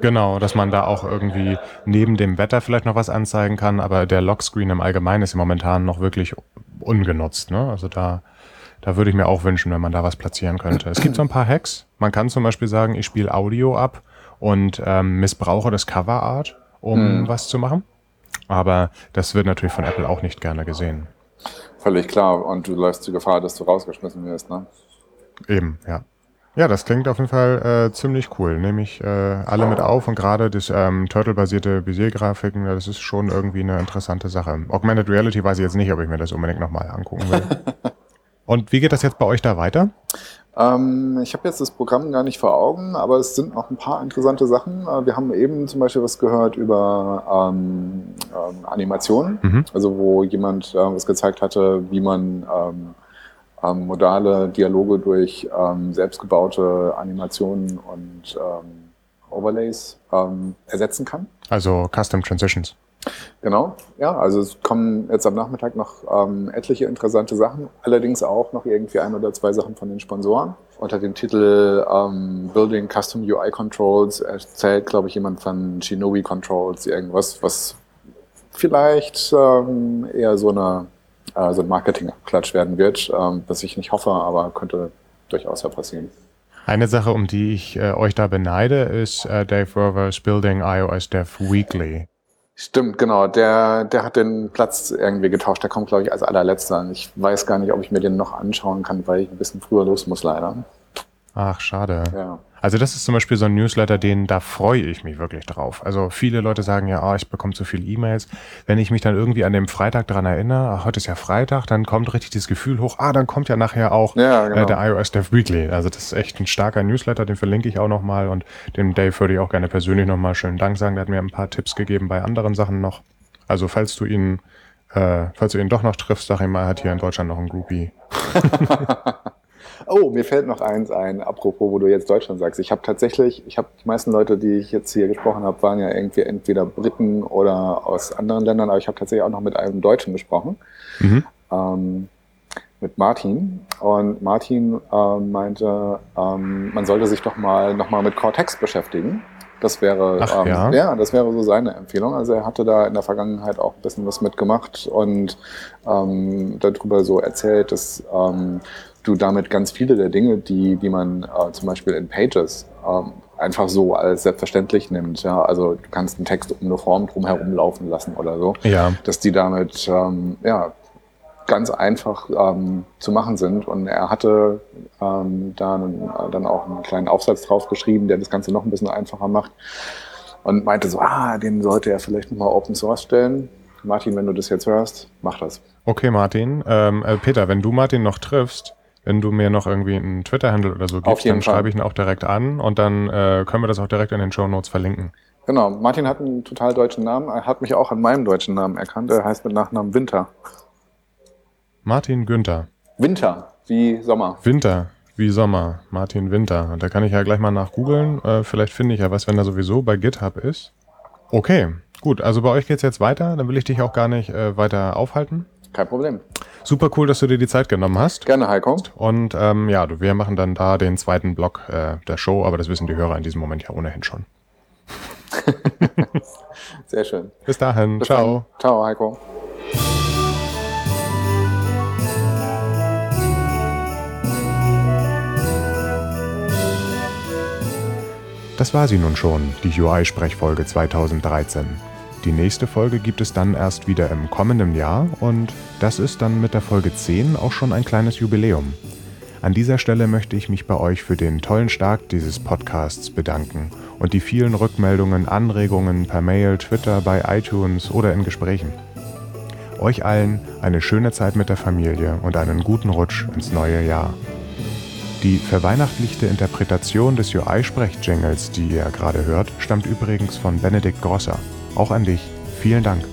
S1: Genau, dass man da auch irgendwie neben dem Wetter vielleicht noch was anzeigen kann, aber der Lockscreen im Allgemeinen ist ja momentan noch wirklich ungenutzt. Ne? Also da, da würde ich mir auch wünschen, wenn man da was platzieren könnte. Es gibt so ein paar Hacks. Man kann zum Beispiel sagen, ich spiele Audio ab und ähm, missbrauche das Cover Art, um
S16: Mhm.
S1: was zu machen. Aber das wird natürlich von Apple auch nicht gerne gesehen.
S16: Völlig klar. Und du läufst die Gefahr, dass du rausgeschmissen wirst. Ne?
S1: Eben, ja. Ja, das klingt auf jeden Fall äh, ziemlich cool. Nehme ich äh, alle mit auf und gerade das ähm, Turtle-basierte Bezier-Grafiken, das ist schon irgendwie eine interessante Sache. Augmented Reality weiß ich jetzt nicht, ob ich mir das unbedingt nochmal angucken will. *laughs* und wie geht das jetzt bei euch da weiter?
S16: Ähm, ich habe jetzt das Programm gar nicht vor Augen, aber es sind noch ein paar interessante Sachen. Äh, Wir haben eben zum Beispiel was gehört über ähm, ähm, Animationen,
S1: Mhm.
S16: also wo jemand äh, was gezeigt hatte, wie man ähm, ähm, modale Dialoge durch ähm, selbstgebaute Animationen und Overlays ähm, ersetzen kann.
S1: Also Custom Transitions.
S16: Genau, ja, also es kommen jetzt am Nachmittag noch ähm, etliche interessante Sachen, allerdings auch noch irgendwie ein oder zwei Sachen von den Sponsoren. Unter dem Titel ähm, Building Custom UI Controls erzählt, glaube ich, jemand von Shinobi Controls irgendwas, was vielleicht ähm, eher so, eine, äh, so ein Marketing-Abklatsch werden wird, ähm, was ich nicht hoffe, aber könnte durchaus ja passieren.
S1: Eine Sache, um die ich äh, euch da beneide, ist äh, Dave Rovers Building iOS Dev Weekly.
S16: Stimmt, genau. Der, der hat den Platz irgendwie getauscht. Der kommt, glaube ich, als allerletzter. Ich weiß gar nicht, ob ich mir den noch anschauen kann, weil ich ein bisschen früher los muss, leider.
S1: Ach, schade.
S16: Ja.
S1: Also das ist zum Beispiel so ein Newsletter, den da freue ich mich wirklich drauf. Also viele Leute sagen ja, ah, ich bekomme zu viele E-Mails. Wenn ich mich dann irgendwie an dem Freitag dran erinnere, ach, heute ist ja Freitag, dann kommt richtig das Gefühl hoch, ah, dann kommt ja nachher auch
S16: Ja, genau.
S1: äh, der iOS Dev Weekly. Also das ist echt ein starker Newsletter, den verlinke ich auch nochmal und dem Dave würde ich auch gerne persönlich nochmal schönen Dank sagen. Der hat mir ein paar Tipps gegeben bei anderen Sachen noch. Also falls du ihn, äh, falls du ihn doch noch triffst, sag ihm mal, hat hier in Deutschland noch einen Groupie. *laughs*
S16: Oh, mir fällt noch eins ein, apropos, wo du jetzt Deutschland sagst. Ich habe tatsächlich, ich habe die meisten Leute, die ich jetzt hier gesprochen habe, waren ja irgendwie entweder Briten oder aus anderen Ländern, aber ich habe tatsächlich auch noch mit einem Deutschen gesprochen, ähm, mit Martin. Und Martin ähm, meinte, ähm, man sollte sich doch mal nochmal mit Cortex beschäftigen. Das wäre,
S1: Ach,
S16: ähm,
S1: ja?
S16: ja, das wäre so seine Empfehlung. Also er hatte da in der Vergangenheit auch ein bisschen was mitgemacht und ähm, darüber so erzählt, dass ähm, du damit ganz viele der Dinge, die, die man äh, zum Beispiel in Pages ähm, einfach so als selbstverständlich nimmt. Ja? Also du kannst einen Text um eine Form drumherum laufen lassen oder so.
S1: Ja.
S16: Dass die damit ähm, ja, ganz einfach ähm, zu machen sind. Und er hatte ähm, da einen, äh, dann auch einen kleinen Aufsatz drauf geschrieben, der das Ganze noch ein bisschen einfacher macht. Und meinte so, ah, den sollte er vielleicht nochmal Open Source stellen. Martin, wenn du das jetzt hörst, mach das.
S1: Okay, Martin. Ähm, äh, Peter, wenn du Martin noch triffst, wenn du mir noch irgendwie einen Twitter-Handle oder so gibst, dann
S16: Fall.
S1: schreibe ich ihn auch direkt an und dann äh, können wir das auch direkt in den Show Notes verlinken.
S16: Genau, Martin hat einen total deutschen Namen. Er hat mich auch an meinem deutschen Namen erkannt. Er heißt mit Nachnamen Winter.
S1: Martin Günther.
S16: Winter, wie Sommer.
S1: Winter, wie Sommer. Martin Winter. Und da kann ich ja gleich mal nach googeln. Äh, vielleicht finde ich ja was, wenn er sowieso bei GitHub ist. Okay, gut. Also bei euch geht's jetzt weiter. Dann will ich dich auch gar nicht äh, weiter aufhalten.
S16: Kein Problem.
S1: Super cool, dass du dir die Zeit genommen hast.
S16: Gerne, Heiko.
S1: Und ähm, ja, wir machen dann da den zweiten Block äh, der Show, aber das wissen die Hörer in diesem Moment ja ohnehin schon. *laughs*
S16: Sehr schön.
S1: Bis dahin.
S16: Bis
S1: Ciao.
S16: Dann. Ciao, Heiko.
S1: Das war sie nun schon, die UI-Sprechfolge 2013. Die nächste Folge gibt es dann erst wieder im kommenden Jahr und das ist dann mit der Folge 10 auch schon ein kleines Jubiläum. An dieser Stelle möchte ich mich bei euch für den tollen Start dieses Podcasts bedanken und die vielen Rückmeldungen, Anregungen per Mail, Twitter, bei iTunes oder in Gesprächen. Euch allen eine schöne Zeit mit der Familie und einen guten Rutsch ins neue Jahr. Die verweihnachtlichte Interpretation des UI-Sprech-Jingles, die ihr gerade hört, stammt übrigens von Benedikt Grosser. Auch an dich. Vielen Dank.